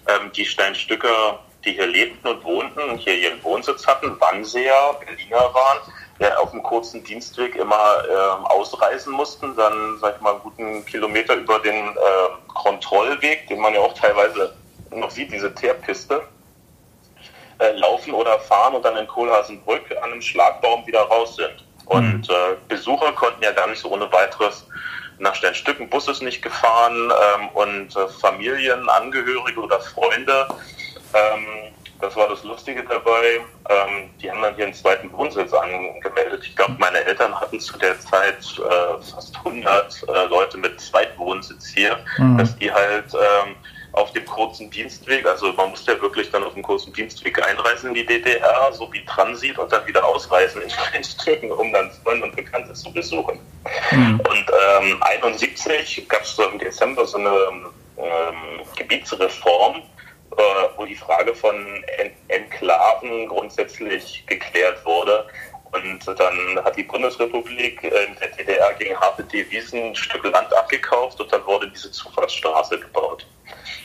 ähm, die Steinstücker, die hier lebten und wohnten und hier ihren Wohnsitz hatten, Wannseer, Berliner waren, ja, auf einem kurzen Dienstweg immer äh, ausreisen mussten, dann, sag ich mal, einen guten Kilometer über den äh, Kontrollweg, den man ja auch teilweise noch sieht, diese Teerpiste, äh, laufen oder fahren und dann in Kohlhaasenbrück an einem Schlagbaum wieder raus sind. Und mhm. äh, Besucher konnten ja gar nicht so ohne weiteres nach Sternstücken, Bus ist nicht gefahren ähm, und äh, Familien, Angehörige oder Freunde, ähm, das war das Lustige dabei, ähm, die haben dann hier einen zweiten Wohnsitz angemeldet. Ich glaube, meine Eltern hatten zu der Zeit äh, fast 100 äh, Leute mit Zweitwohnsitz hier, mhm. dass die halt ähm, auf dem kurzen Dienstweg. Also man musste ja wirklich dann auf dem kurzen Dienstweg einreisen in die DDR, so wie Transit und dann wieder ausreisen in Steinstücken, um dann Freunde und Bekannte zu besuchen. Mhm. Und ähm, 71 gab es so im Dezember so eine ähm, Gebietsreform, äh, wo die Frage von en Enklaven grundsätzlich geklärt wurde. Und dann hat die Bundesrepublik in der DDR gegen harte Devisen ein Stück Land abgekauft und dann wurde diese Zufahrtsstraße gebaut.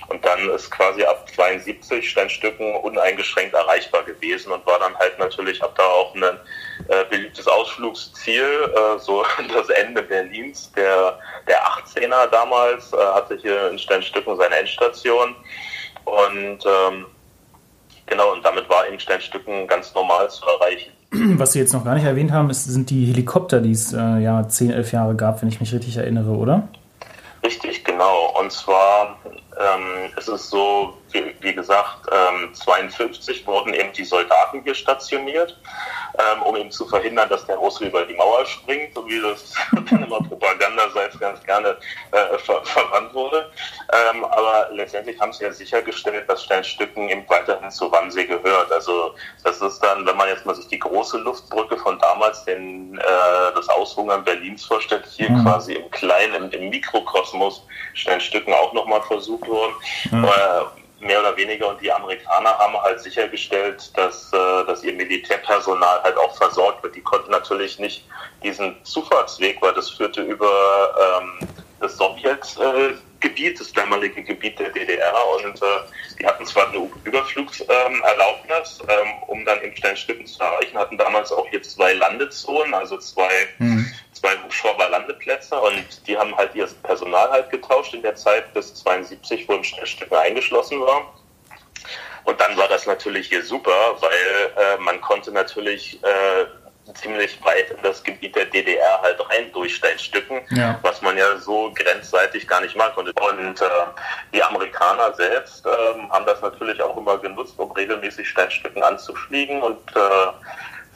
Und dann ist quasi ab 72 Steinstücken uneingeschränkt erreichbar gewesen und war dann halt natürlich ab da auch ein äh, beliebtes Ausflugsziel, äh, so [laughs] das Ende Berlins. Der, der 18er damals äh, hatte hier in Steinstücken seine Endstation und ähm, genau, und damit war in Steinstücken ganz normal zu erreichen. [clears throat] Was Sie jetzt noch gar nicht erwähnt haben, ist, sind die Helikopter, die es äh, ja 10, 11 Jahre gab, wenn ich mich richtig erinnere, oder? Richtig, genau. Und zwar ähm, ist es so, wie, gesagt, ähm, 52 wurden eben die Soldaten hier stationiert. ähm, um eben zu verhindern, dass der Russe über die Mauer springt, so wie das [laughs] dann immer propagandaseits ganz gerne äh, ver verwandt wurde. Ähm, aber letztendlich haben sie ja sichergestellt, dass Steinstücken eben weiterhin zu Wannsee gehört. Also das ist dann, wenn man jetzt mal sich die große Luftbrücke von damals, den, äh, das Aushungern Berlins vorstellt, hier mhm. quasi im kleinen, im, im Mikrokosmos Steinstücken auch nochmal versucht worden. Mhm. Aber, mehr oder weniger und die Amerikaner haben halt sichergestellt, dass, äh, dass ihr Militärpersonal halt auch versorgt wird. Die konnten natürlich nicht diesen Zufahrtsweg, weil das führte über ähm, das Sowjetgebiet, das damalige Gebiet der DDR und äh, die hatten zwar eine Überflugserlaubnis, ähm, um dann in Sternstücken zu erreichen, hatten damals auch hier zwei Landezonen, also zwei, mhm. Zwei Hubschrauber-Landeplätze und die haben halt ihr Personal halt getauscht in der Zeit bis 72, wo im Sternstücken eingeschlossen war. Und dann war das natürlich hier super, weil äh, man konnte natürlich äh, ziemlich weit in das Gebiet der DDR halt rein durchsteinstücken, ja. was man ja so grenzseitig gar nicht mag. Und, und äh, die Amerikaner selbst äh, haben das natürlich auch immer genutzt, um regelmäßig Steinstücken anzufliegen und äh,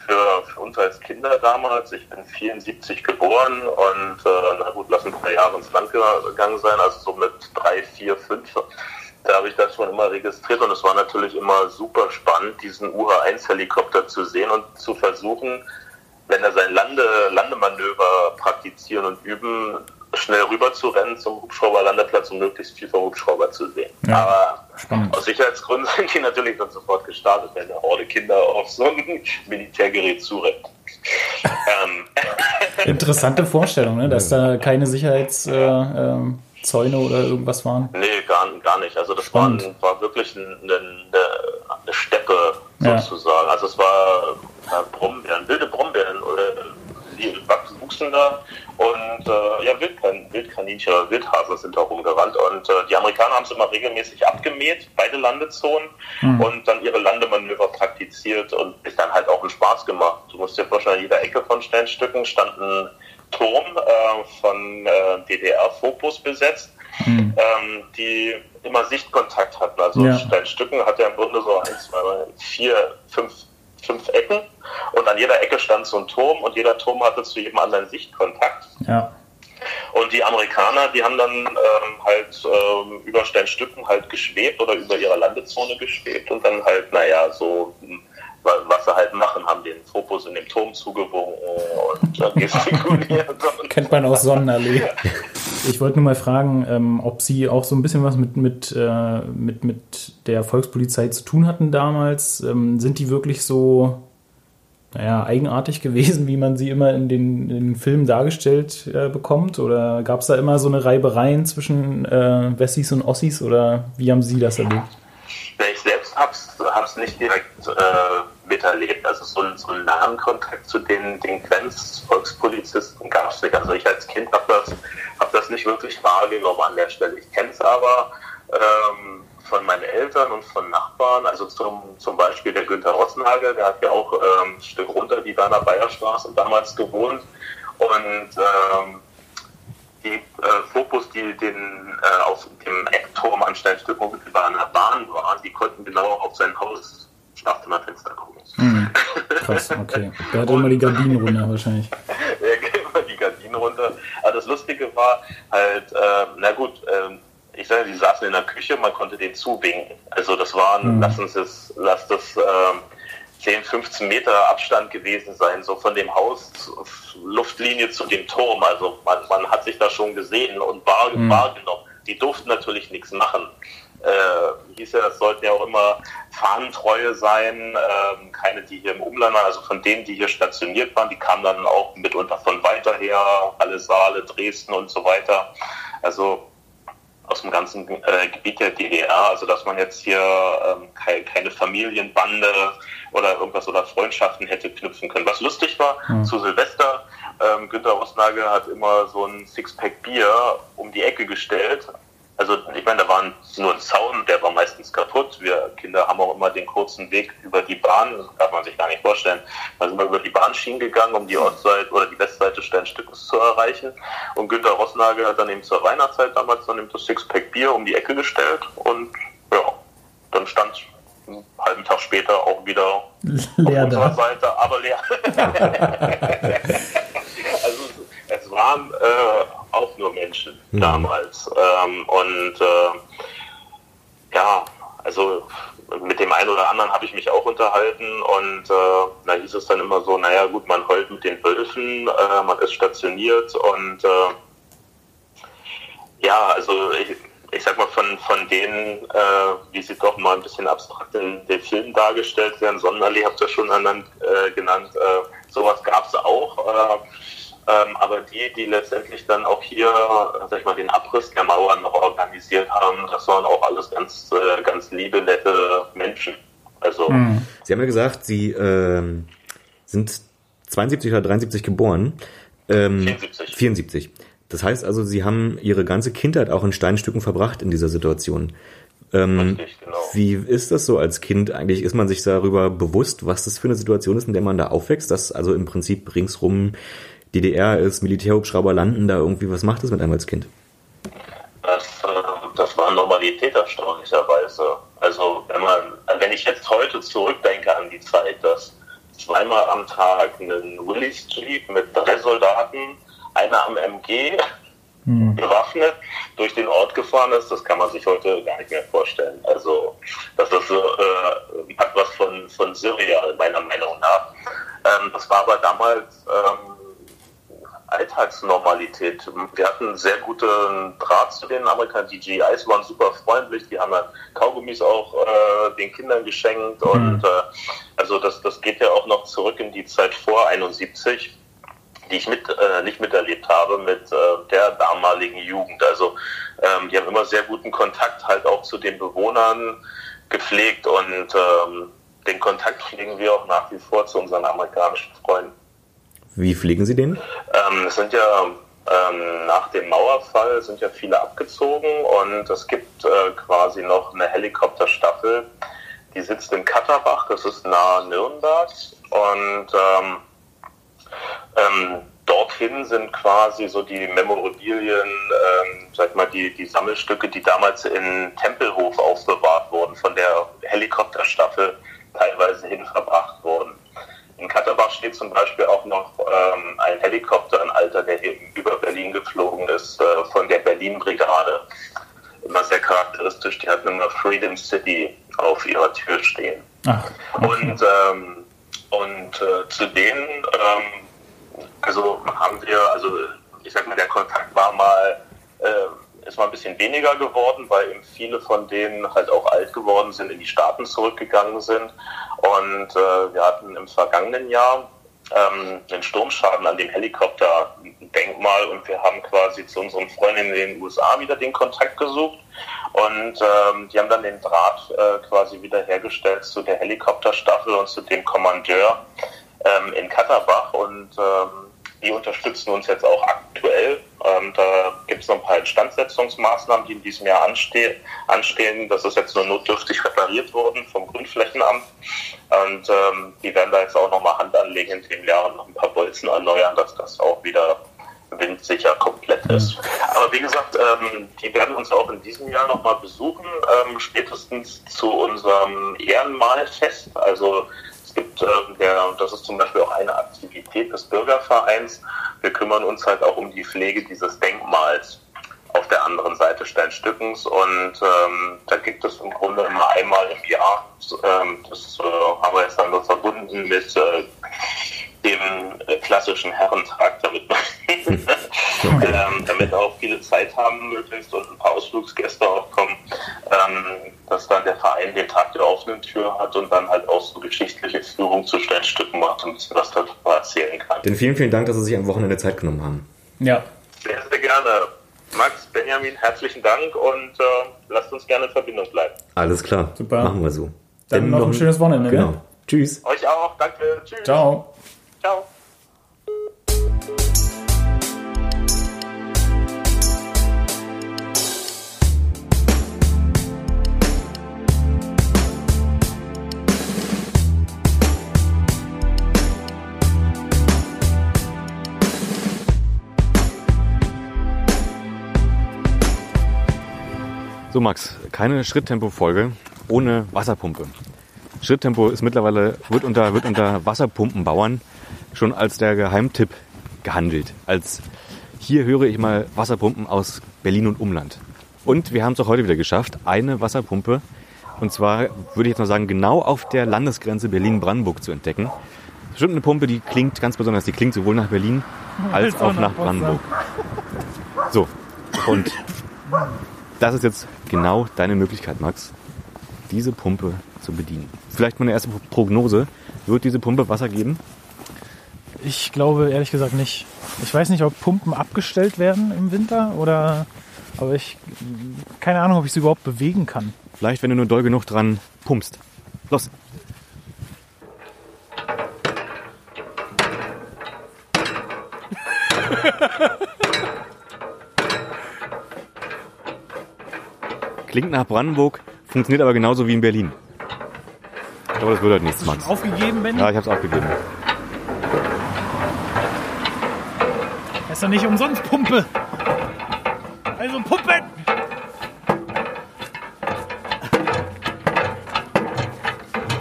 für, für, uns als Kinder damals, ich bin 74 geboren und äh, na gut, lassen drei Jahre ins Land gegangen sein, also so mit drei, vier, fünf da habe ich das schon immer registriert und es war natürlich immer super spannend, diesen UH-1-Helikopter zu sehen und zu versuchen, wenn er sein Lande, Landemanöver praktizieren und üben, schnell rüber zu rennen zum Hubschrauberlandeplatz, um möglichst viel vom Hubschrauber zu sehen. Ja, Aber spannend. aus Sicherheitsgründen [laughs] sind die natürlich dann sofort gestartet, wenn eine Horde Kinder auf so ein Militärgerät zurennt. [laughs] ähm. Interessante Vorstellung, ne? dass da keine Sicherheitszäune äh, äh, oder irgendwas waren. Nee, gar, gar nicht. Also das war, war, wirklich eine, eine, eine Steppe sozusagen. Ja. Also es war ja, Brombeeren, wilde Brombeeren oder die wuchsen da und äh, ja, Wildkan Wildkaninchen oder Wildhasen sind da rumgerannt und äh, die Amerikaner haben es immer regelmäßig abgemäht, beide Landezonen mhm. und dann ihre Landemanöver praktiziert und sich dann halt auch einen Spaß gemacht. Du musst dir vorstellen, an jeder Ecke von Sternstücken stand ein Turm äh, von äh, DDR-Fokus besetzt, mhm. ähm, die immer Sichtkontakt hatten. Also ja. Steinstücken hat ja im Grunde so eins, zwei, drei, vier, fünf, fünf Ecken und an jeder Ecke stand so ein Turm und jeder Turm hatte zu jedem anderen Sichtkontakt. Ja. Und die Amerikaner, die haben dann ähm, halt ähm, über Steinstücken halt geschwebt oder über ihrer Landezone geschwebt und dann halt, naja, so was sie halt machen, haben den Fokus in dem Turm zugewunken und äh, [laughs] gestikuliert. Kennt man aus Sonnenallee. [laughs] Ich wollte nur mal fragen, ähm, ob Sie auch so ein bisschen was mit, mit, äh, mit, mit der Volkspolizei zu tun hatten damals. Ähm, sind die wirklich so naja, eigenartig [laughs] gewesen, wie man sie immer in den, in den Filmen dargestellt äh, bekommt? Oder gab es da immer so eine Reibereien zwischen äh, Wessis und Ossis oder wie haben Sie das erlebt? Ich selbst habe es nicht direkt äh, miterlebt. Also so, so einen nahen Kontakt zu den, den Grenzvolkspolizisten gab es nicht. Also ich als Kind habe das, hab das nicht wirklich wahrgenommen an der Stelle. Ich kenne es aber ähm, von meinen Eltern und von Nachbarn. Also zum, zum Beispiel der Günther Rossenhagel, der hat ja auch ähm, ein Stück runter die Werner Bayerstraße damals gewohnt. Und ähm, die äh, Fokus, die den, äh, auf dem Eckturm an Steinstück an der Bahn waren, die konnten genau auf sein Haus Schlafzimmerfenster gucken. Mhm. Krass, okay. Der hat immer die Gardinen runter wahrscheinlich. [laughs] Der geht immer die Gardinen runter. Aber das Lustige war halt, äh, na gut, äh, ich sage, die saßen in der Küche, man konnte denen zuwinken. Also das waren, mhm. lass uns das, lass das äh, 10, 15 Meter Abstand gewesen sein, so von dem Haus, Luftlinie zu dem Turm. Also man, man hat sich da schon gesehen und mhm. wahrgenommen. Die durften natürlich nichts machen. Äh, hieß ja, das sollten ja auch immer Fahnentreue sein, äh, keine, die hier im Umland waren, also von denen, die hier stationiert waren, die kamen dann auch mitunter von weiter her, alle Saale, Dresden und so weiter. Also aus dem ganzen äh, Gebiet der DDR, also dass man jetzt hier ähm, keine, keine Familienbande oder irgendwas oder Freundschaften hätte knüpfen können. Was lustig war, mhm. zu Silvester, ähm, Günter Rosnagel hat immer so ein Sixpack Bier um die Ecke gestellt. Also ich meine, da war nur ein Zaun, der war meistens kaputt. Wir Kinder haben auch immer den kurzen Weg über die Bahn, das darf man sich gar nicht vorstellen. Da sind wir über die Bahnschienen gegangen, um die Ostseite oder die Westseite Sternstückes zu erreichen. Und Günter Rosnagel hat dann eben zur Weihnachtszeit damals dann eben das Sixpack Bier um die Ecke gestellt und ja, dann stand einen halben Tag später auch wieder Leer auf unserer da. Seite, aber leer. [laughs] [laughs] also es, es waren äh, Menschen damals. Ähm, und äh, ja, also mit dem einen oder anderen habe ich mich auch unterhalten und äh, da hieß es dann immer so, naja gut, man heult mit den Wölfen, äh, man ist stationiert und äh, ja, also ich, ich sag mal von, von denen, äh, wie sie doch mal ein bisschen abstrakt in den Filmen dargestellt werden, Sonnenallee habt ihr schon ernannt, äh, genannt, äh, sowas gab es auch. Äh, ähm, aber die, die letztendlich dann auch hier, äh, sag ich mal, den Abriss der Mauern noch organisiert haben, das waren auch alles ganz, äh, ganz liebe, nette Menschen. Also Hm. Sie haben ja gesagt, Sie ähm, sind 72 oder 73 geboren. Ähm, 74. 74. Das heißt also, Sie haben Ihre ganze Kindheit auch in Steinstücken verbracht in dieser Situation. Ähm, Richtig, genau. Wie ist das so als Kind eigentlich? Ist man sich darüber bewusst, was das für eine Situation ist, in der man da aufwächst? Dass also im Prinzip ringsrum DDR ist, Militärhubschrauber landen da irgendwie. Was macht das mit einem als Kind? Das, äh, das war Normalität erstaunlicherweise. Also wenn man, wenn ich jetzt heute zurückdenke an die Zeit, dass zweimal am Tag ein Willy Street mit drei Soldaten, einer am MG, bewaffnet durch den Ort gefahren ist, das kann man sich heute gar nicht mehr vorstellen. Also das ist so, äh, hat was von, von Surreal, meiner Meinung nach. Ähm, das war aber damals ähm, Alltagsnormalität. Wir hatten sehr guten Draht zu den Amerikanern. Die GIs waren super freundlich, die haben dann Kaugummis auch äh, den Kindern geschenkt und äh, also das, das geht ja auch noch zurück in die Zeit vor 71 die ich mit, äh, nicht miterlebt habe mit äh, der damaligen Jugend. Also ähm, die haben immer sehr guten Kontakt halt auch zu den Bewohnern gepflegt und ähm, den Kontakt pflegen wir auch nach wie vor zu unseren amerikanischen Freunden. Wie pflegen Sie den? Ähm, es sind ja ähm, nach dem Mauerfall sind ja viele abgezogen und es gibt äh, quasi noch eine Helikopterstaffel, die sitzt in Katterbach, das ist nahe Nürnberg und ähm, ähm, dorthin sind quasi so die Memorabilien, ähm, sag mal, die, die Sammelstücke, die damals in Tempelhof aufbewahrt wurden, von der Helikopterstaffel teilweise hin verbracht wurden. In Katterbach steht zum Beispiel auch noch ähm, ein Helikopter, ein alter, der hier über Berlin geflogen ist, äh, von der Berlin-Brigade. Immer sehr charakteristisch, die hatten immer Freedom City auf ihrer Tür stehen. Ach, Und, ähm, und äh, zu denen, ähm, also haben wir, also ich sag mal, der Kontakt war mal, äh, ist mal ein bisschen weniger geworden, weil eben viele von denen halt auch alt geworden sind, in die Staaten zurückgegangen sind. Und äh, wir hatten im vergangenen Jahr ähm, einen Sturmschaden an dem Helikopterdenkmal und wir haben quasi zu unseren Freunden in den USA wieder den Kontakt gesucht und ähm, die haben dann den Draht äh, quasi wieder hergestellt zu der Helikopterstaffel und zu dem Kommandeur ähm, in Katterbach und ähm, die unterstützen uns jetzt auch aktuell. Ähm, da gibt es noch ein paar Instandsetzungsmaßnahmen, die in diesem Jahr anste anstehen. Das ist jetzt nur notdürftig repariert worden vom Grünflächenamt. Und ähm, die werden da jetzt auch nochmal Hand anlegen in dem Jahr und noch ein paar Bolzen erneuern, dass das auch wieder windsicher komplett ist. Aber wie gesagt, ähm, die werden uns auch in diesem Jahr nochmal besuchen, ähm, spätestens zu unserem Ehrenmalfest. Also es gibt, ähm, der, das ist zum Beispiel auch eine Aktivität des Bürgervereins. Wir kümmern uns halt auch um die Pflege dieses Denkmals auf der anderen Seite Steinstückens und ähm, da gibt es im Grunde immer einmal im Jahr, ähm, das äh, haben wir jetzt dann nur verbunden mit äh, dem äh, klassischen Herrentag, damit man [laughs] [laughs] ähm, damit auch viele Zeit haben möglichst und ein paar Ausflugsgäste auch kommen, ähm, dass dann der Verein den Tag der offenen Tür hat und dann halt auch so geschichtliche Führung zu Steinstücken macht und ein bisschen was darüber erzählen kann. Denn vielen, vielen Dank, dass Sie sich am Wochenende Zeit genommen haben. Ja. Sehr, sehr gerne. Max, Benjamin, herzlichen Dank und äh, lasst uns gerne in Verbindung bleiben. Alles klar. Super. Machen wir so. Dann noch ein schönes Wochenende, Genau. ne? Tschüss. Euch auch, danke. Tschüss. Ciao. Ciao. So Max, keine Schritttempo-Folge ohne Wasserpumpe. Schritttempo ist mittlerweile, wird unter, wird unter Wasserpumpenbauern schon als der Geheimtipp gehandelt. Als hier höre ich mal Wasserpumpen aus Berlin und Umland. Und wir haben es auch heute wieder geschafft, eine Wasserpumpe, und zwar würde ich jetzt mal sagen, genau auf der Landesgrenze Berlin-Brandenburg zu entdecken. Bestimmt eine Pumpe, die klingt ganz besonders. Die klingt sowohl nach Berlin [laughs] als auch nach Brandenburg. So, und das ist jetzt genau deine Möglichkeit, Max, diese Pumpe zu bedienen. Vielleicht meine erste Prognose. Wird diese Pumpe Wasser geben? Ich glaube ehrlich gesagt nicht. Ich weiß nicht, ob Pumpen abgestellt werden im Winter oder. Aber ich. Keine Ahnung, ob ich sie überhaupt bewegen kann. Vielleicht, wenn du nur doll genug dran pumpst. Los. Klingt nach Brandenburg, funktioniert aber genauso wie in Berlin. Ich glaube, das wird halt nichts, Max. Aufgegeben, Benny? Ja, ich habe es aufgegeben. Das ist doch nicht umsonst Pumpe. Also Pumpen!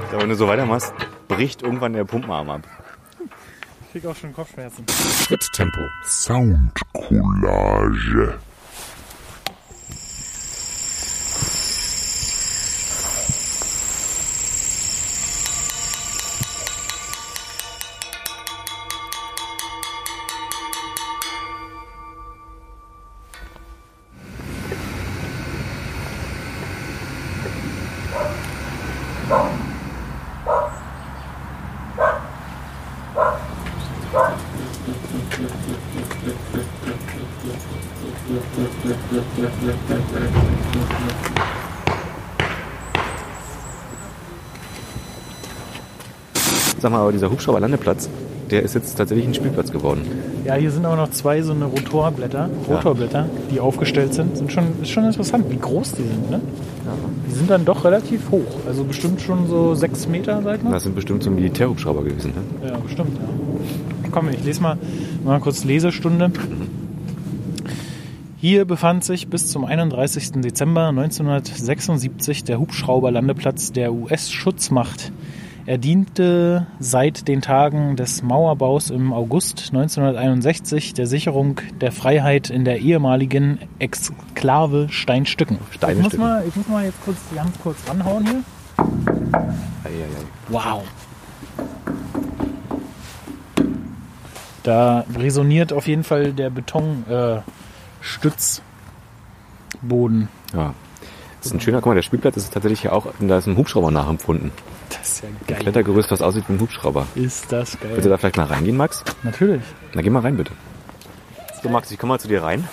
Glaube, wenn du so weitermachst, bricht irgendwann der Pumpenarm ab. Ich krieg auch schon Kopfschmerzen. Schritttempo. Soundcollage. Sag mal, aber dieser Hubschrauberlandeplatz, der ist jetzt tatsächlich ein Spielplatz geworden. Ja, hier sind aber noch zwei so eine Rotorblätter, Rotorblätter, die aufgestellt sind. sind schon, ist schon interessant, wie groß die sind. Ne? Die sind dann doch relativ hoch. Also bestimmt schon so sechs Meter, sag mal. Das sind bestimmt so Militärhubschrauber gewesen. Ne? Ja, bestimmt, ja. Komm, ich lese mal, mal kurz Lesestunde. Hier befand sich bis zum 31. Dezember 1976 der Hubschrauberlandeplatz der US-Schutzmacht. Er diente seit den Tagen des Mauerbaus im August 1961 der Sicherung der Freiheit in der ehemaligen Exklave Steinstücken. Ich muss, Steinstücken. mal, ich muss mal jetzt kurz ganz kurz ranhauen hier. Wow. Da resoniert auf jeden Fall der Betonstützboden. Äh. Ja. Das ist ein schöner, guck mal, der Spielplatz ist tatsächlich hier auch, da ist ein Hubschrauber nachempfunden. Das ist ja Ein geil. Klettergerüst, was aussieht wie ein Hubschrauber. Ist das Willst du geil. da vielleicht mal reingehen, Max? Natürlich. Na, geh mal rein, bitte. So, Max, ich komme mal zu dir rein.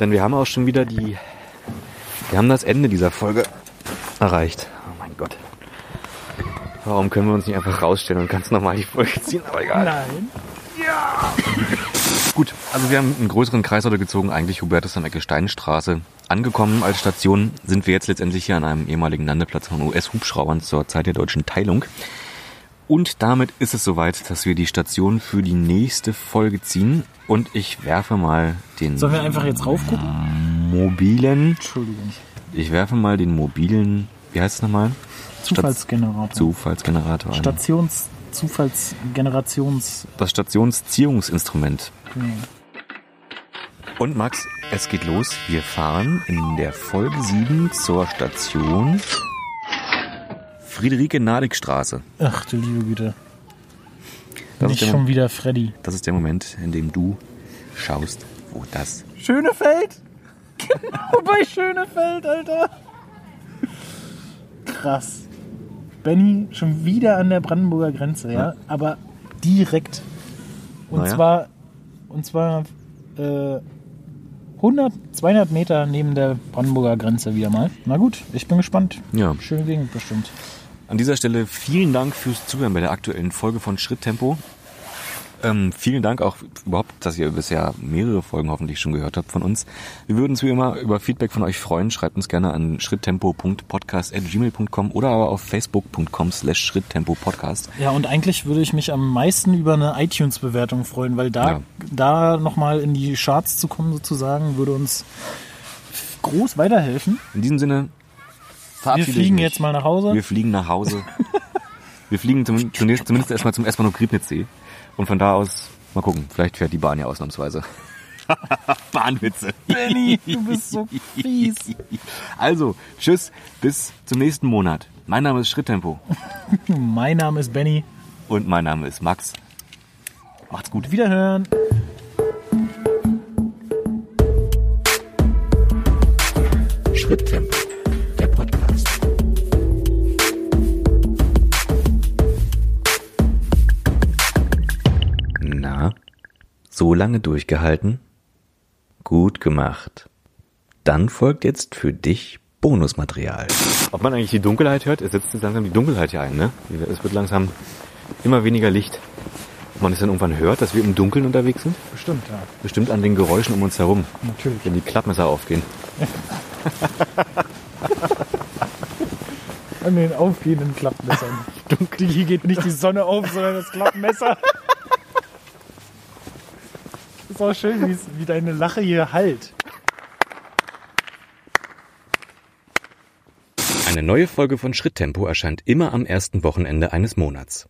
Denn wir haben auch schon wieder die... Wir haben das Ende dieser Folge erreicht. Oh mein Gott. Warum können wir uns nicht einfach rausstellen und ganz normal die Folge ziehen? Aber egal. Nein. Gut, also wir haben einen größeren Kreis heute gezogen, eigentlich Hubertus am Ecke Steinstraße. Angekommen als Station sind wir jetzt letztendlich hier an einem ehemaligen Landeplatz von US-Hubschraubern zur Zeit der deutschen Teilung. Und damit ist es soweit, dass wir die Station für die nächste Folge ziehen. Und ich werfe mal den Sollen wir einfach jetzt raufgucken? mobilen, Entschuldigung. ich werfe mal den mobilen, wie heißt es nochmal? Zufallsgenerator. Zufallsgenerator. Stations Zufallsgenerations. Das Stationsziehungsinstrument. Genau. Und Max, es geht los. Wir fahren in der Folge 7 zur Station Friederike-Nadig-Straße. Ach du liebe Güte. Das, Nicht schon Mo- wieder Freddy. das ist der Moment, in dem du schaust, wo das. Schönefeld? Genau bei Schönefeld, Alter. Krass. Benny schon wieder an der Brandenburger Grenze, ja, aber direkt. Und Naja. zwar, und zwar äh, 100, 200 Meter neben der Brandenburger Grenze wieder mal. Na gut, ich bin gespannt. Ja. Schöne Gegend bestimmt. An dieser Stelle vielen Dank fürs Zuhören bei der aktuellen Folge von Schritttempo. Ähm, vielen Dank auch überhaupt, dass ihr bisher mehrere Folgen hoffentlich schon gehört habt von uns. Wir würden uns wie immer über Feedback von euch freuen. Schreibt uns gerne an schritttempo.podcast.gmail.com oder aber auf facebook.com slash schritttempopodcast. Ja, und eigentlich würde ich mich am meisten über eine iTunes-Bewertung freuen, weil da, Ja. da nochmal in die Charts zu kommen sozusagen, würde uns groß weiterhelfen. In diesem Sinne, verabschiede ich fliegen jetzt mal nach Hause. Wir fliegen nach Hause. Wir fliegen zum, zunächst, zumindest erstmal zum S-Bahnhof Griebnitzsee. Und von da aus, mal gucken, vielleicht fährt die Bahn ja ausnahmsweise. [laughs] Bahnwitze. Benny, du bist so fies. Also, tschüss, bis zum nächsten Monat. Mein Name ist Schritttempo. [laughs] Mein Name ist Benny. Und mein Name ist Max. Macht's gut. Wiederhören. Schritttempo, so lange durchgehalten? Gut gemacht. Dann folgt jetzt für dich Bonusmaterial. Ob man eigentlich die Dunkelheit hört? Es setzt jetzt langsam die Dunkelheit hier ein, ne? Es wird langsam immer weniger Licht. Ob man es dann irgendwann hört, dass wir im Dunkeln unterwegs sind? Bestimmt, ja. Bestimmt an den Geräuschen um uns herum, Natürlich. wenn die Klappmesser aufgehen. [laughs] An den aufgehenden Klappmessern. [laughs] Dunkel. Hier geht nicht die Sonne auf, sondern das Klappmesser. [laughs] auch schön, wie deine Lache hier halt. Eine neue Folge von Schritttempo erscheint immer am ersten Wochenende eines Monats.